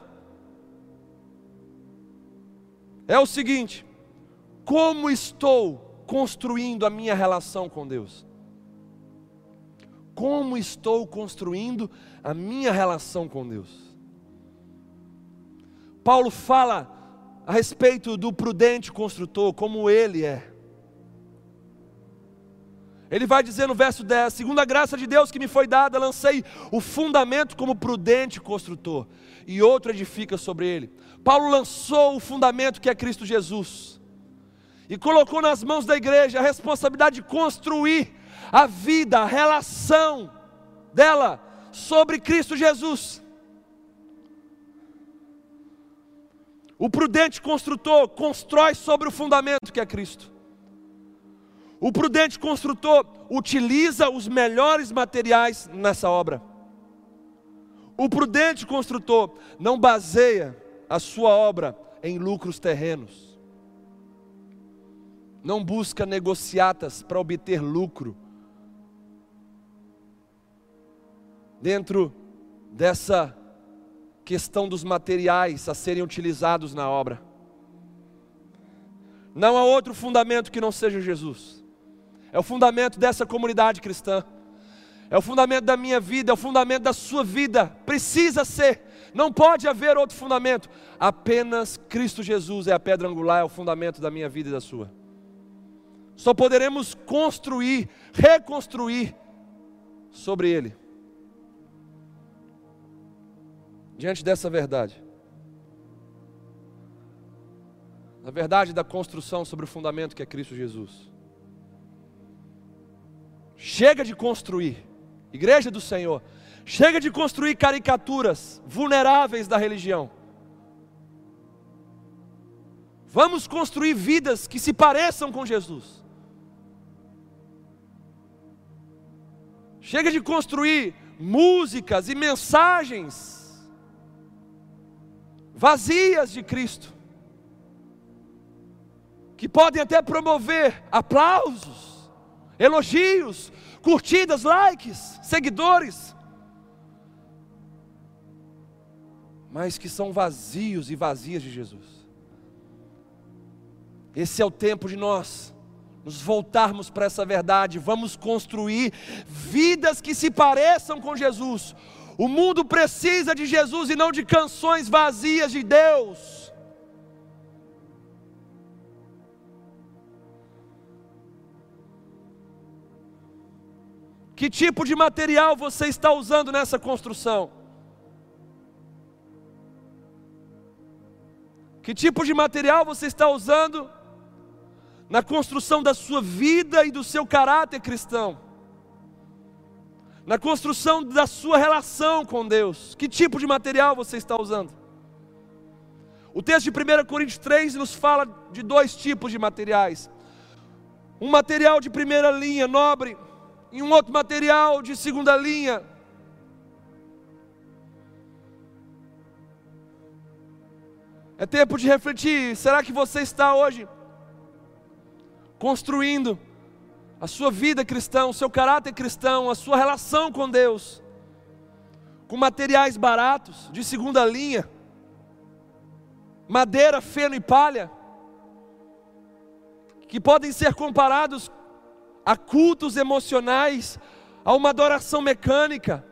É o seguinte: como estou construindo a minha relação com Deus? Como estou construindo a minha relação com Deus? Paulo fala a respeito do prudente construtor, como ele é. Ele vai dizer no verso 10: segundo a graça de Deus que me foi dada, lancei o fundamento como prudente construtor, e outro edifica sobre ele. Paulo lançou o fundamento que é Cristo Jesus, e colocou nas mãos da igreja a responsabilidade de construir a vida, a relação dela sobre Cristo Jesus. O prudente construtor constrói sobre o fundamento que é Cristo. O prudente construtor utiliza os melhores materiais nessa obra. O prudente construtor não baseia a sua obra em lucros terrenos. Não busca negociatas para obter lucro. dentro dessa questão dos materiais a serem utilizados na obra. Não há outro fundamento que não seja Jesus. É o fundamento dessa comunidade cristã. É o fundamento da minha vida, é o fundamento da sua vida. Precisa ser. Não pode haver outro fundamento. Apenas Cristo Jesus é a pedra angular, é o fundamento da minha vida e da sua. Só poderemos construir, reconstruir sobre Ele. diante dessa verdade. A verdade da construção sobre o fundamento que é Cristo Jesus. Chega de construir, igreja do Senhor, chega de construir caricaturas vulneráveis da religião. Vamos construir vidas que se pareçam com Jesus. Chega de construir músicas e mensagens vazias de Cristo, que podem até promover aplausos, elogios, curtidas, likes, seguidores, mas que são vazios e vazias de Jesus. Esse é o tempo de nós nos voltarmos para essa verdade, vamos construir vidas que se pareçam com Jesus, o mundo precisa de Jesus e não de canções vazias de Deus. Que tipo de material você está usando nessa construção? Que tipo de material você está usando na construção da sua vida e do seu caráter cristão? na construção da sua relação com Deus. Que tipo de material você está usando? O texto de 1 Coríntios 3 nos fala de dois tipos de materiais: um material de primeira linha, nobre, e um outro material de segunda linha. É tempo de refletir: será que você está hoje construindo a sua vida cristã, o seu caráter cristão, a sua relação com Deus, com materiais baratos, de segunda linha, madeira, feno e palha, que podem ser comparados a cultos emocionais, a uma adoração mecânica,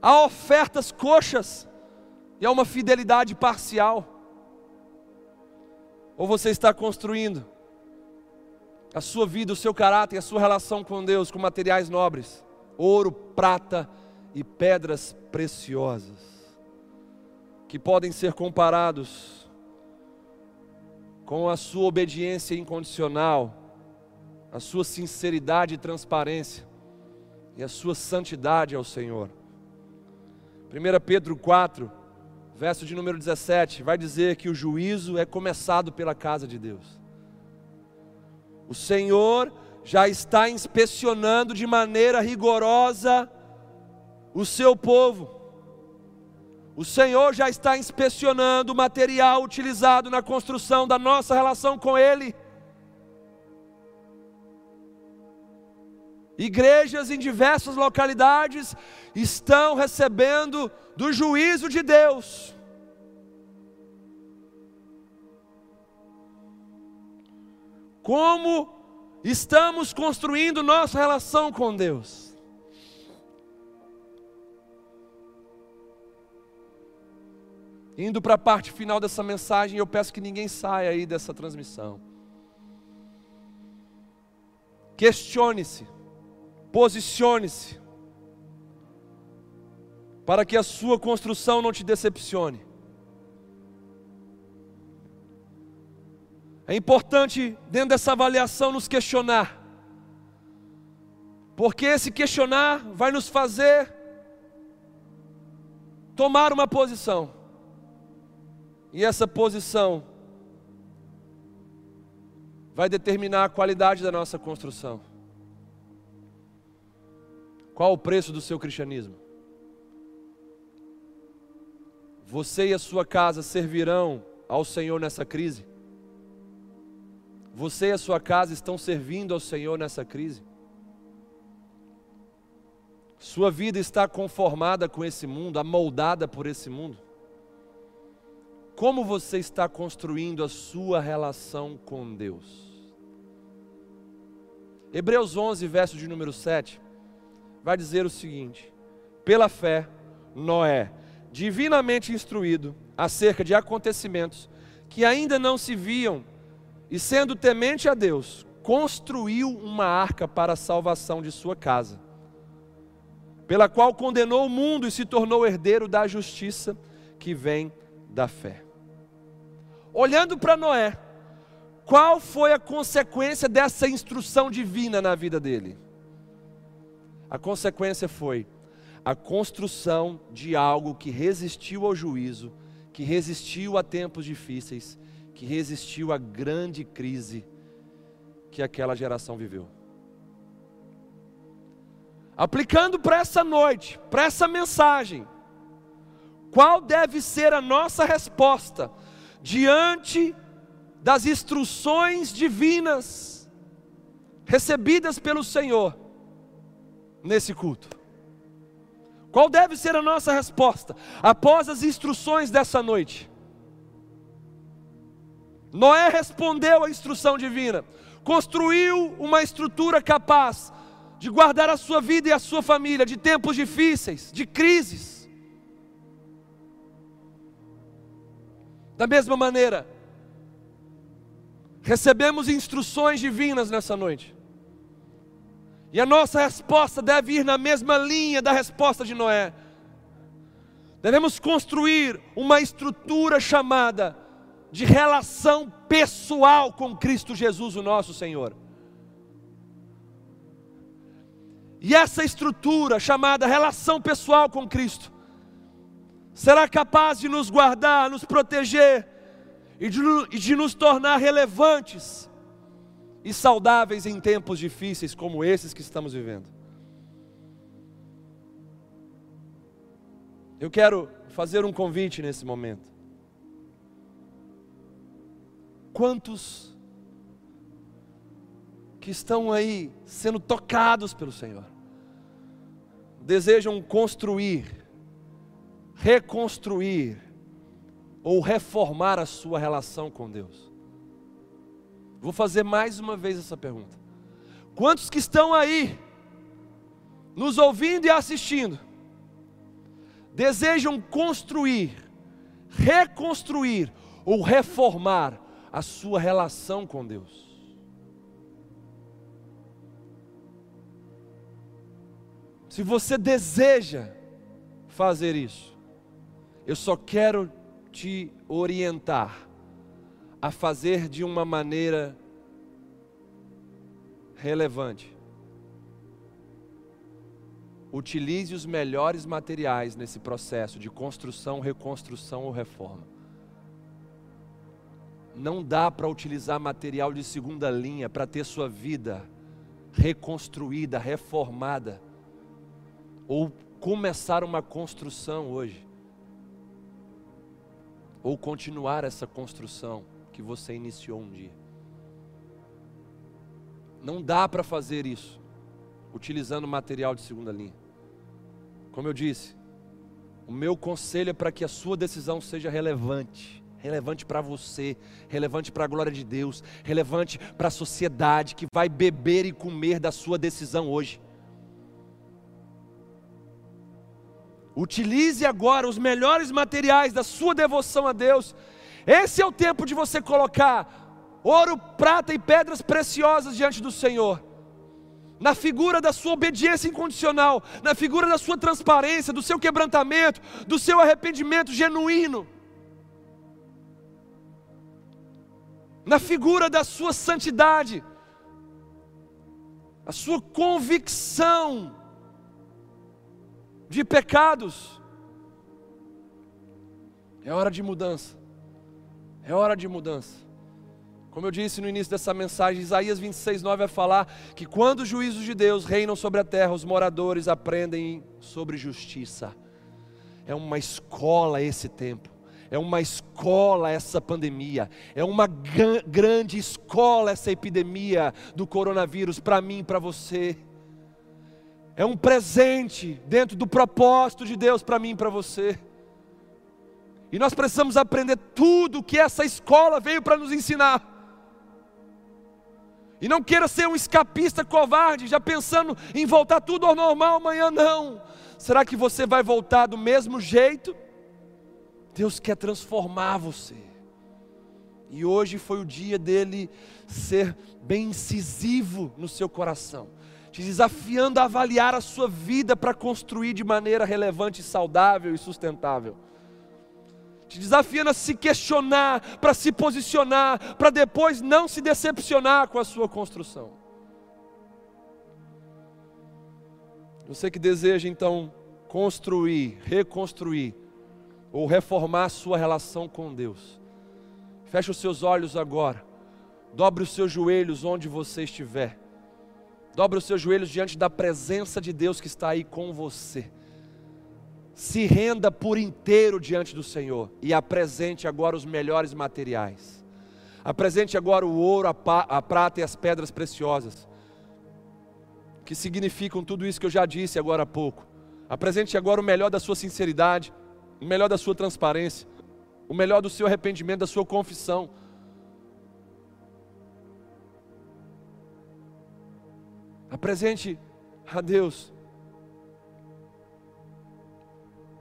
a ofertas coxas e a uma fidelidade parcial? Ou você está construindo a sua vida, o seu caráter, a sua relação com Deus com materiais nobres, ouro, prata e pedras preciosas, que podem ser comparados com a sua obediência incondicional, a sua sinceridade e transparência e a sua santidade ao Senhor. 1 Pedro 4, verso de número 17, vai dizer que o juízo é começado pela casa de Deus. O Senhor já está inspecionando de maneira rigorosa o seu povo. O Senhor já está inspecionando o material utilizado na construção da nossa relação com Ele. Igrejas em diversas localidades estão recebendo do juízo de Deus. Como estamos construindo nossa relação com Deus? Indo para a parte final dessa mensagem, eu peço que ninguém saia aí dessa transmissão. Questione-se Posicione-se, para que a sua construção não te decepcione. É importante, dentro dessa avaliação, nos questionar, porque esse questionar vai nos fazer tomar uma posição, e essa posição vai determinar a qualidade da nossa construção. Qual o preço do seu cristianismo? Você e a sua casa servirão ao Senhor nessa crise? Você e a sua casa estão servindo ao Senhor nessa crise? Sua vida está conformada com esse mundo, amoldada por esse mundo? Como você está construindo a sua relação com Deus? Hebreus 11, verso de número 7 vai dizer o seguinte: pela fé, Noé, divinamente instruído acerca de acontecimentos que ainda não se viam, e sendo temente a Deus, construiu uma arca para a salvação de sua casa, pela qual condenou o mundo e se tornou herdeiro da justiça que vem da fé. Olhando para Noé, qual foi a consequência dessa instrução divina na vida dele? A consequência foi a construção de algo que resistiu ao juízo, que resistiu a tempos difíceis, que resistiu à grande crise que aquela geração viveu. Aplicando para essa noite, para essa mensagem, qual deve ser a nossa resposta diante das instruções divinas recebidas pelo Senhor? Nesse culto? Qual deve ser a nossa resposta após as instruções dessa noite? Noé respondeu à instrução divina, construiu uma estrutura capaz de guardar a sua vida e a sua família de tempos difíceis, de crises. Da mesma maneira, recebemos instruções divinas nessa noite. E a nossa resposta deve ir na mesma linha da resposta de Noé. Devemos construir uma estrutura chamada de relação pessoal com Cristo Jesus, o nosso Senhor. E essa estrutura chamada relação pessoal com Cristo será capaz de nos guardar, nos proteger e de, de nos tornar relevantes e saudáveis em tempos difíceis como esses que estamos vivendo. Eu quero fazer um convite nesse momento. Quantos que estão aí sendo tocados pelo Senhor, desejam construir, reconstruir ou reformar a sua relação com Deus? Vou fazer mais uma vez essa pergunta. Quantos que estão aí, nos ouvindo e assistindo, desejam construir, reconstruir ou reformar a sua relação com Deus? Se você deseja fazer isso, eu só quero te orientar a fazer de uma maneira relevante. Utilize os melhores materiais nesse processo de construção, reconstrução ou reforma. Não dá para utilizar material de segunda linha para ter sua vida reconstruída, reformada, ou começar uma construção hoje, ou continuar essa construção que você iniciou um dia. Não dá para fazer isso utilizando material de segunda linha. Como eu disse, o meu conselho é para que a sua decisão seja relevante relevante para você, relevante para a glória de Deus, relevante para a sociedade que vai beber e comer da sua decisão hoje. Utilize agora os melhores materiais da sua devoção a Deus. Esse é o tempo de você colocar ouro, prata e pedras preciosas diante do Senhor. Na figura da sua obediência incondicional, na figura da sua transparência, do seu quebrantamento, do seu arrependimento genuíno. na figura da sua santidade, a sua convicção de pecados. É hora de mudança. É hora de mudança. Como eu disse no início dessa mensagem, Isaías 26, 9 vai falar que quando os juízos de Deus reinam sobre a terra, os moradores aprendem sobre justiça. É uma escola esse tempo é uma escola essa pandemia, é uma grande escola essa epidemia do coronavírus para mim para você. É um presente dentro do propósito de Deus para mim para você. E nós precisamos aprender tudo que essa escola veio para nos ensinar. E não queira ser um escapista covarde, já pensando em voltar tudo ao normal amanhã, não. Será que você vai voltar do mesmo jeito? Deus quer transformar você. E hoje foi o dia dele ser bem incisivo no seu coração, te desafiando a avaliar a sua vida para construir de maneira relevante, saudável e sustentável. Te desafiando a se questionar, para se posicionar, para depois não se decepcionar com a sua construção. Você que deseja então construir, reconstruir, ou reformar a sua relação com Deus. Feche os seus olhos agora. Dobre os seus joelhos onde você estiver. Dobre os seus joelhos diante da presença de Deus que está aí com você. Se renda por inteiro diante do Senhor e apresente agora os melhores materiais. Apresente agora o ouro, a, a prata e as pedras preciosas, que significam tudo isso que eu já disse agora há pouco. Apresente agora o melhor da sua sinceridade, o melhor da sua transparência, o melhor do seu arrependimento, da sua confissão. Apresente a Deus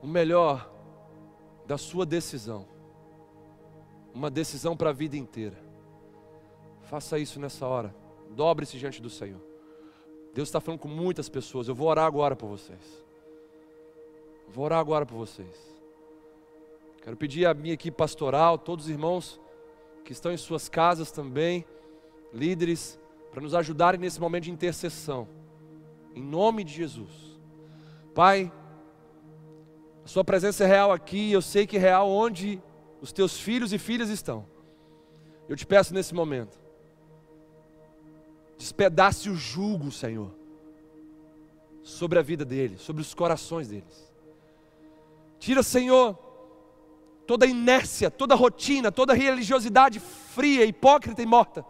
o melhor da sua decisão, uma decisão para a vida inteira. Faça isso nessa hora, dobre-se diante do Senhor. Deus está falando com muitas pessoas. Eu vou orar agora por vocês. Vou orar agora por vocês. Quero pedir a minha equipe pastoral, todos os irmãos que estão em suas casas também, líderes, para nos ajudarem nesse momento de intercessão. Em nome de Jesus. Pai, a Sua presença é real aqui, eu sei que é real onde os teus filhos e filhas estão. Eu te peço nesse momento, despedace o jugo, Senhor, sobre a vida deles, sobre os corações deles. Tira, Senhor, toda inércia, toda rotina, toda religiosidade fria, hipócrita e morta.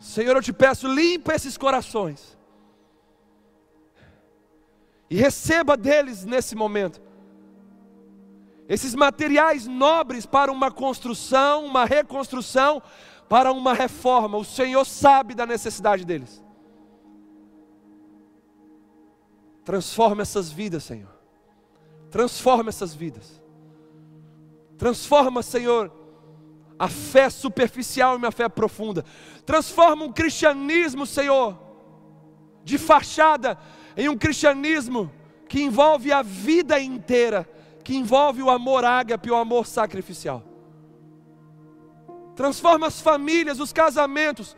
Senhor, eu te peço, limpa esses corações. E receba deles nesse momento. Esses materiais nobres para uma construção, uma reconstrução, para uma reforma. O Senhor sabe da necessidade deles. Transforma essas vidas, Senhor. Transforma essas vidas. Transforma, Senhor, a fé superficial em uma fé profunda. Transforma um cristianismo, Senhor, de fachada em um cristianismo que envolve a vida inteira, que envolve o amor ágape, o amor sacrificial. Transforma as famílias, os casamentos,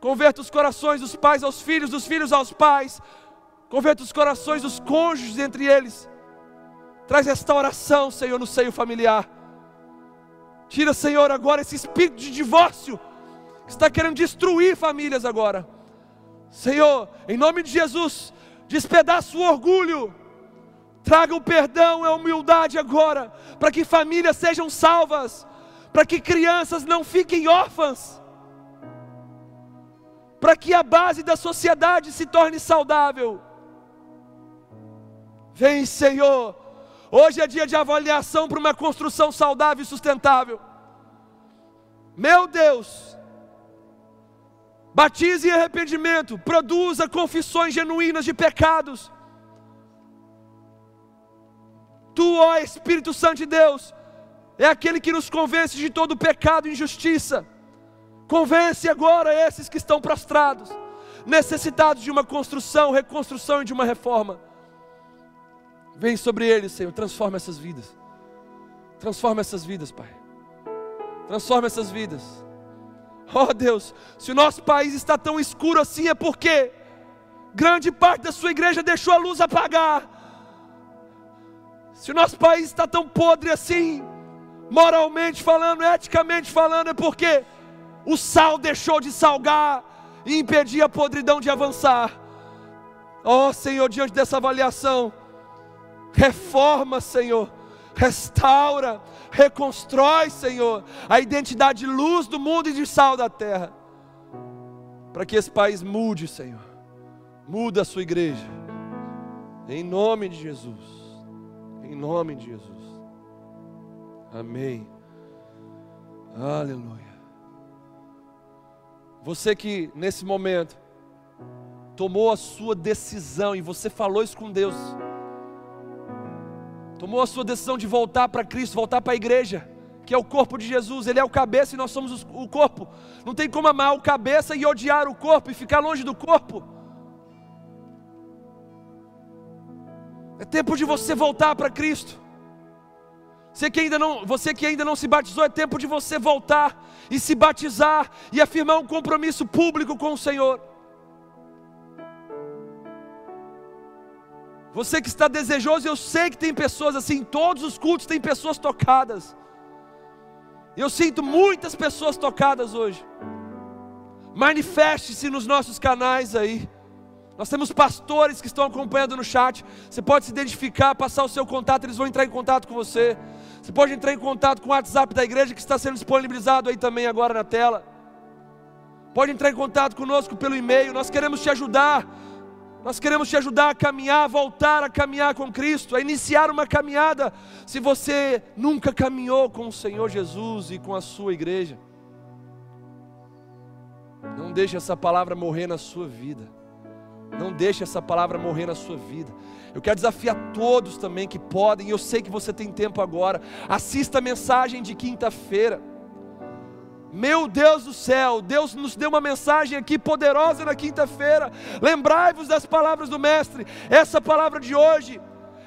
converta os corações dos pais aos filhos, dos filhos aos pais, Converta os corações dos cônjuges entre eles. Traz restauração, Senhor, no seio familiar. Tira, Senhor, agora esse espírito de divórcio que está querendo destruir famílias agora. Senhor, em nome de Jesus, despedaça o orgulho. Traga o perdão e a humildade agora, para que famílias sejam salvas, para que crianças não fiquem órfãs, para que a base da sociedade se torne saudável. Vem, Senhor, Hoje é dia de avaliação para uma construção saudável e sustentável. Meu Deus, batize em arrependimento, produza confissões genuínas de pecados. Tu, ó Espírito Santo de Deus, é aquele que nos convence de todo pecado e injustiça. Convence agora esses que estão prostrados, necessitados de uma construção, reconstrução e de uma reforma. Vem sobre eles, Senhor, transforma essas vidas. Transforma essas vidas, Pai. Transforma essas vidas. Oh Deus, se o nosso país está tão escuro assim é porque grande parte da sua igreja deixou a luz apagar. Se o nosso país está tão podre assim, moralmente falando, eticamente falando, é porque o sal deixou de salgar e impedir a podridão de avançar. Oh Senhor, diante dessa avaliação, Reforma, Senhor. Restaura, reconstrói, Senhor, a identidade de luz do mundo e de sal da terra. Para que esse país mude, Senhor. Muda a sua igreja. Em nome de Jesus. Em nome de Jesus. Amém. Aleluia. Você que nesse momento tomou a sua decisão e você falou isso com Deus tomou a sua decisão de voltar para Cristo, voltar para a igreja, que é o corpo de Jesus, Ele é o cabeça e nós somos o corpo. Não tem como amar o cabeça e odiar o corpo e ficar longe do corpo. É tempo de você voltar para Cristo. Você que, ainda não, você que ainda não se batizou, é tempo de você voltar e se batizar e afirmar um compromisso público com o Senhor. Você que está desejoso, eu sei que tem pessoas assim, em todos os cultos tem pessoas tocadas. Eu sinto muitas pessoas tocadas hoje. Manifeste-se nos nossos canais aí. Nós temos pastores que estão acompanhando no chat. Você pode se identificar, passar o seu contato, eles vão entrar em contato com você. Você pode entrar em contato com o WhatsApp da igreja que está sendo disponibilizado aí também agora na tela. Pode entrar em contato conosco pelo e-mail. Nós queremos te ajudar nós queremos te ajudar a caminhar, a voltar a caminhar com Cristo, a iniciar uma caminhada. Se você nunca caminhou com o Senhor Jesus e com a sua igreja, não deixe essa palavra morrer na sua vida. Não deixe essa palavra morrer na sua vida. Eu quero desafiar todos também que podem, eu sei que você tem tempo agora. Assista a mensagem de quinta-feira. Meu Deus do céu, Deus nos deu uma mensagem aqui poderosa na quinta-feira. Lembrai-vos das palavras do Mestre. Essa palavra de hoje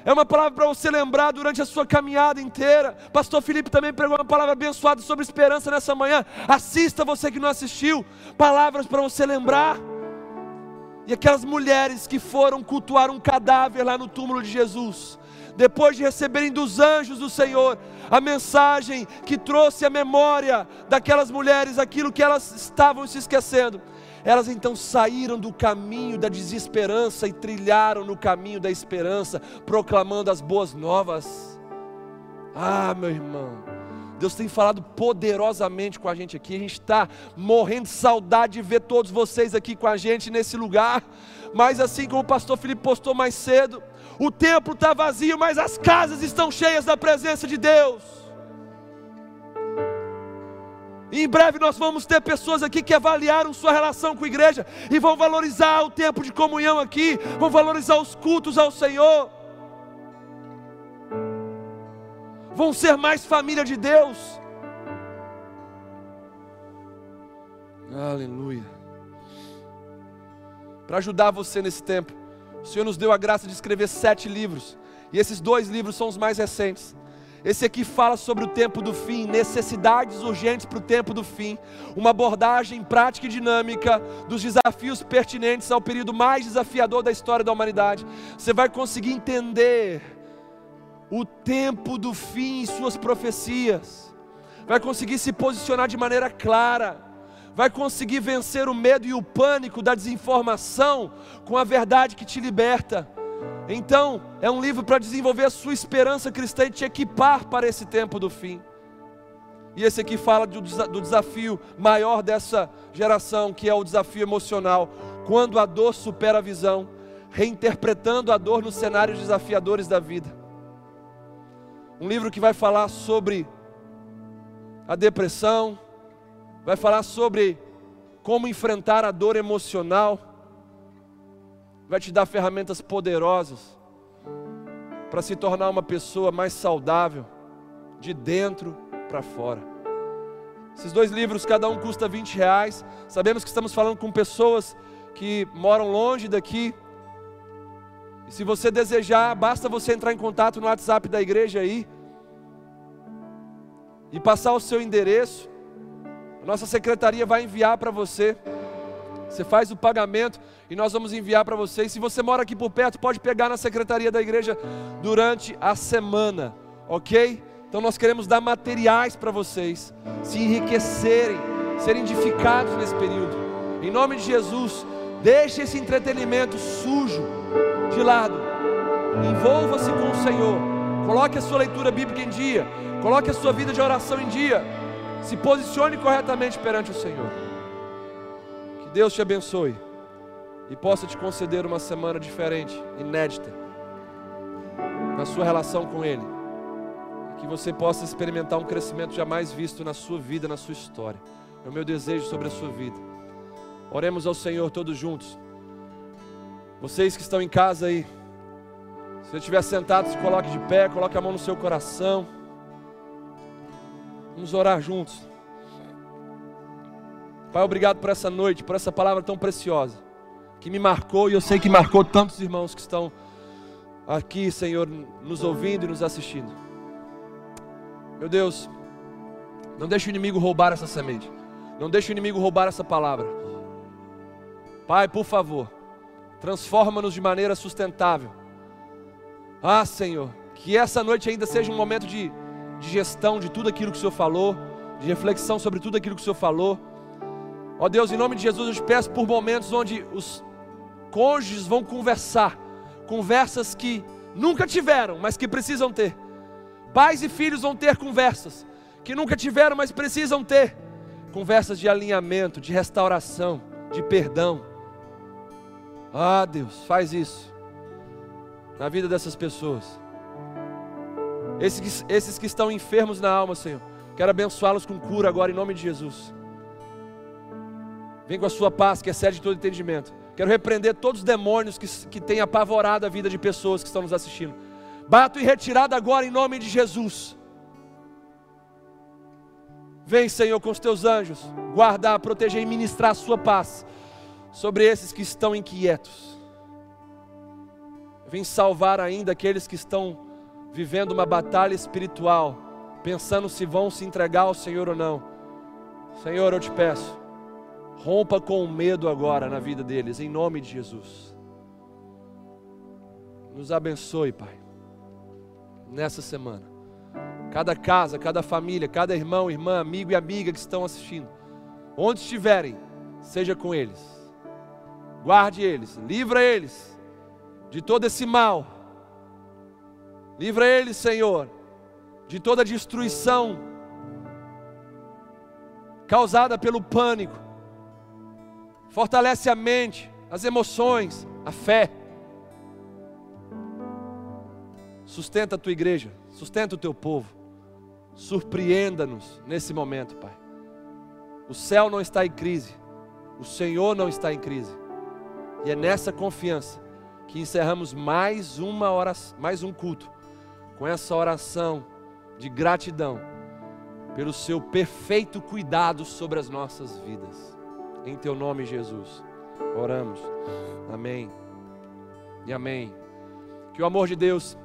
é uma palavra para você lembrar durante a sua caminhada inteira. Pastor Felipe também pregou uma palavra abençoada sobre esperança nessa manhã. Assista você que não assistiu. Palavras para você lembrar. E aquelas mulheres que foram cultuar um cadáver lá no túmulo de Jesus depois de receberem dos anjos do Senhor a mensagem que trouxe a memória daquelas mulheres aquilo que elas estavam se esquecendo, elas então saíram do caminho da desesperança e trilharam no caminho da esperança, proclamando as boas novas. Ah, meu irmão, Deus tem falado poderosamente com a gente aqui. A gente está morrendo de saudade de ver todos vocês aqui com a gente nesse lugar. Mas assim como o pastor Felipe postou mais cedo, o templo está vazio, mas as casas estão cheias da presença de Deus. Em breve nós vamos ter pessoas aqui que avaliaram sua relação com a igreja e vão valorizar o tempo de comunhão aqui, vão valorizar os cultos ao Senhor. Vão ser mais família de Deus. Aleluia. Para ajudar você nesse tempo, o Senhor nos deu a graça de escrever sete livros, e esses dois livros são os mais recentes. Esse aqui fala sobre o tempo do fim, necessidades urgentes para o tempo do fim, uma abordagem prática e dinâmica dos desafios pertinentes ao período mais desafiador da história da humanidade. Você vai conseguir entender o tempo do fim em suas profecias, vai conseguir se posicionar de maneira clara, vai conseguir vencer o medo e o pânico da desinformação com a verdade que te liberta então, é um livro para desenvolver a sua esperança cristã e te equipar para esse tempo do fim. E esse aqui fala do, do desafio maior dessa geração, que é o desafio emocional. Quando a dor supera a visão, reinterpretando a dor nos cenários desafiadores da vida. Um livro que vai falar sobre a depressão, vai falar sobre como enfrentar a dor emocional vai te dar ferramentas poderosas para se tornar uma pessoa mais saudável, de dentro para fora. Esses dois livros, cada um custa 20 reais. Sabemos que estamos falando com pessoas que moram longe daqui. E se você desejar, basta você entrar em contato no WhatsApp da igreja aí e passar o seu endereço. Nossa secretaria vai enviar para você. Você faz o pagamento e nós vamos enviar para vocês. Se você mora aqui por perto, pode pegar na secretaria da igreja durante a semana, ok? Então nós queremos dar materiais para vocês se enriquecerem, serem edificados nesse período. Em nome de Jesus, deixe esse entretenimento sujo de lado. Envolva-se com o Senhor. Coloque a sua leitura bíblica em dia. Coloque a sua vida de oração em dia. Se posicione corretamente perante o Senhor. Deus te abençoe e possa te conceder uma semana diferente, inédita, na sua relação com Ele. Que você possa experimentar um crescimento jamais visto na sua vida, na sua história. É o meu desejo sobre a sua vida. Oremos ao Senhor todos juntos. Vocês que estão em casa aí, se estiver sentado, se coloque de pé, coloque a mão no seu coração. Vamos orar juntos. Pai, obrigado por essa noite, por essa palavra tão preciosa, que me marcou e eu sei que marcou tantos irmãos que estão aqui, Senhor, nos ouvindo e nos assistindo. Meu Deus, não deixe o inimigo roubar essa semente, não deixe o inimigo roubar essa palavra. Pai, por favor, transforma-nos de maneira sustentável. Ah, Senhor, que essa noite ainda seja um momento de, de gestão de tudo aquilo que o Senhor falou, de reflexão sobre tudo aquilo que o Senhor falou Ó Deus, em nome de Jesus, eu te peço por momentos onde os cônjuges vão conversar, conversas que nunca tiveram, mas que precisam ter. Pais e filhos vão ter conversas que nunca tiveram, mas precisam ter. Conversas de alinhamento, de restauração, de perdão. Ah, Deus, faz isso na vida dessas pessoas. Esses, esses que estão enfermos na alma, Senhor, quero abençoá-los com cura agora em nome de Jesus. Vem com a sua paz que excede todo entendimento. Quero repreender todos os demônios que, que têm apavorado a vida de pessoas que estão nos assistindo. Bato em retirada agora em nome de Jesus. Vem, Senhor, com os teus anjos, guardar, proteger e ministrar a sua paz sobre esses que estão inquietos. Vem salvar ainda aqueles que estão vivendo uma batalha espiritual, pensando se vão se entregar ao Senhor ou não. Senhor, eu te peço Rompa com o medo agora na vida deles, em nome de Jesus. Nos abençoe, Pai, nessa semana. Cada casa, cada família, cada irmão, irmã, amigo e amiga que estão assistindo, onde estiverem, seja com eles. Guarde eles, livra eles de todo esse mal. Livra eles, Senhor, de toda destruição causada pelo pânico fortalece a mente, as emoções, a fé. Sustenta a tua igreja, sustenta o teu povo. Surpreenda-nos nesse momento, Pai. O céu não está em crise, o Senhor não está em crise. E é nessa confiança que encerramos mais uma hora, mais um culto, com essa oração de gratidão pelo seu perfeito cuidado sobre as nossas vidas. Em teu nome, Jesus. Oramos. Amém. E amém. Que o amor de Deus,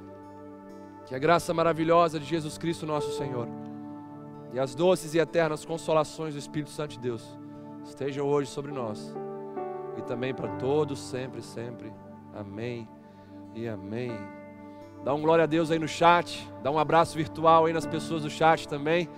Que a graça maravilhosa de Jesus Cristo, nosso Senhor, e as doces e eternas consolações do Espírito Santo de Deus estejam hoje sobre nós e também para todos, sempre, sempre. Amém e amém. Dá um glória a Deus aí no chat, dá um abraço virtual aí nas pessoas do chat também.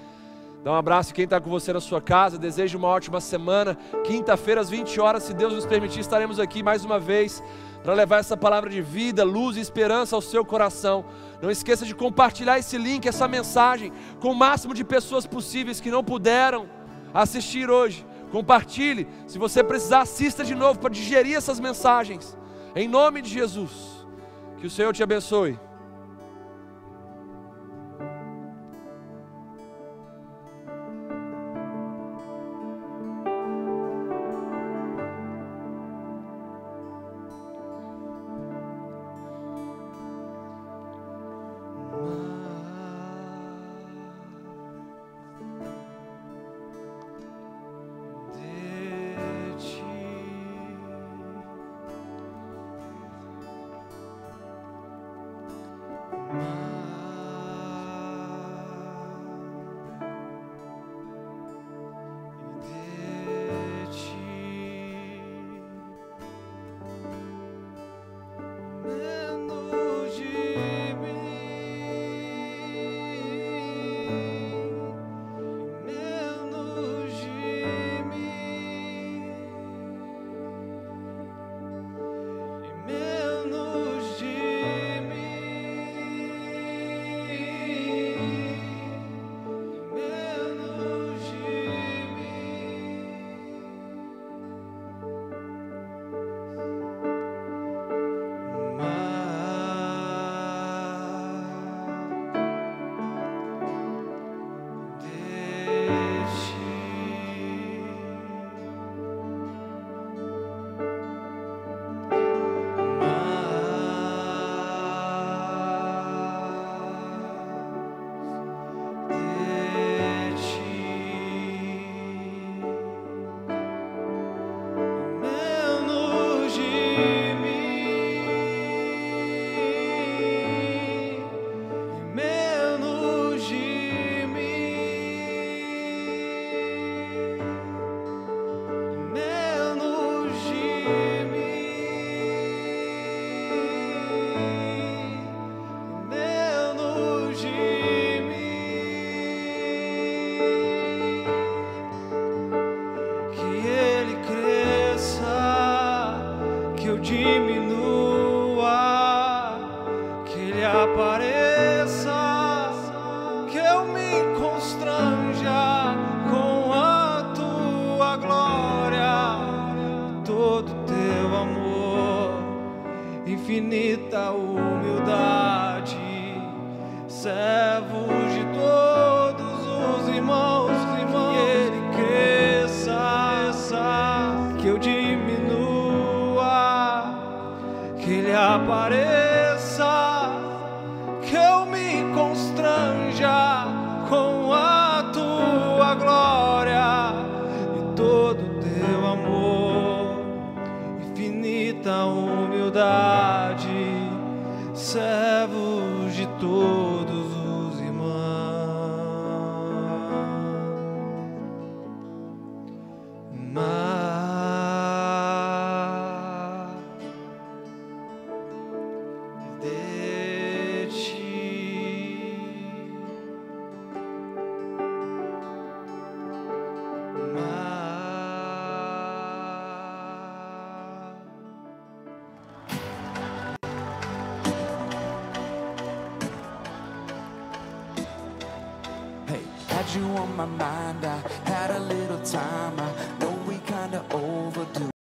Dá um abraço quem está com você na sua casa. Desejo uma ótima semana. Quinta-feira, às 20 horas, se Deus nos permitir, estaremos aqui mais uma vez para levar essa palavra de vida, luz e esperança ao seu coração. Não esqueça de compartilhar esse link, essa mensagem, com o máximo de pessoas possíveis que não puderam assistir hoje. Compartilhe. Se você precisar, assista de novo para digerir essas mensagens. Em nome de Jesus. Que o Senhor te abençoe.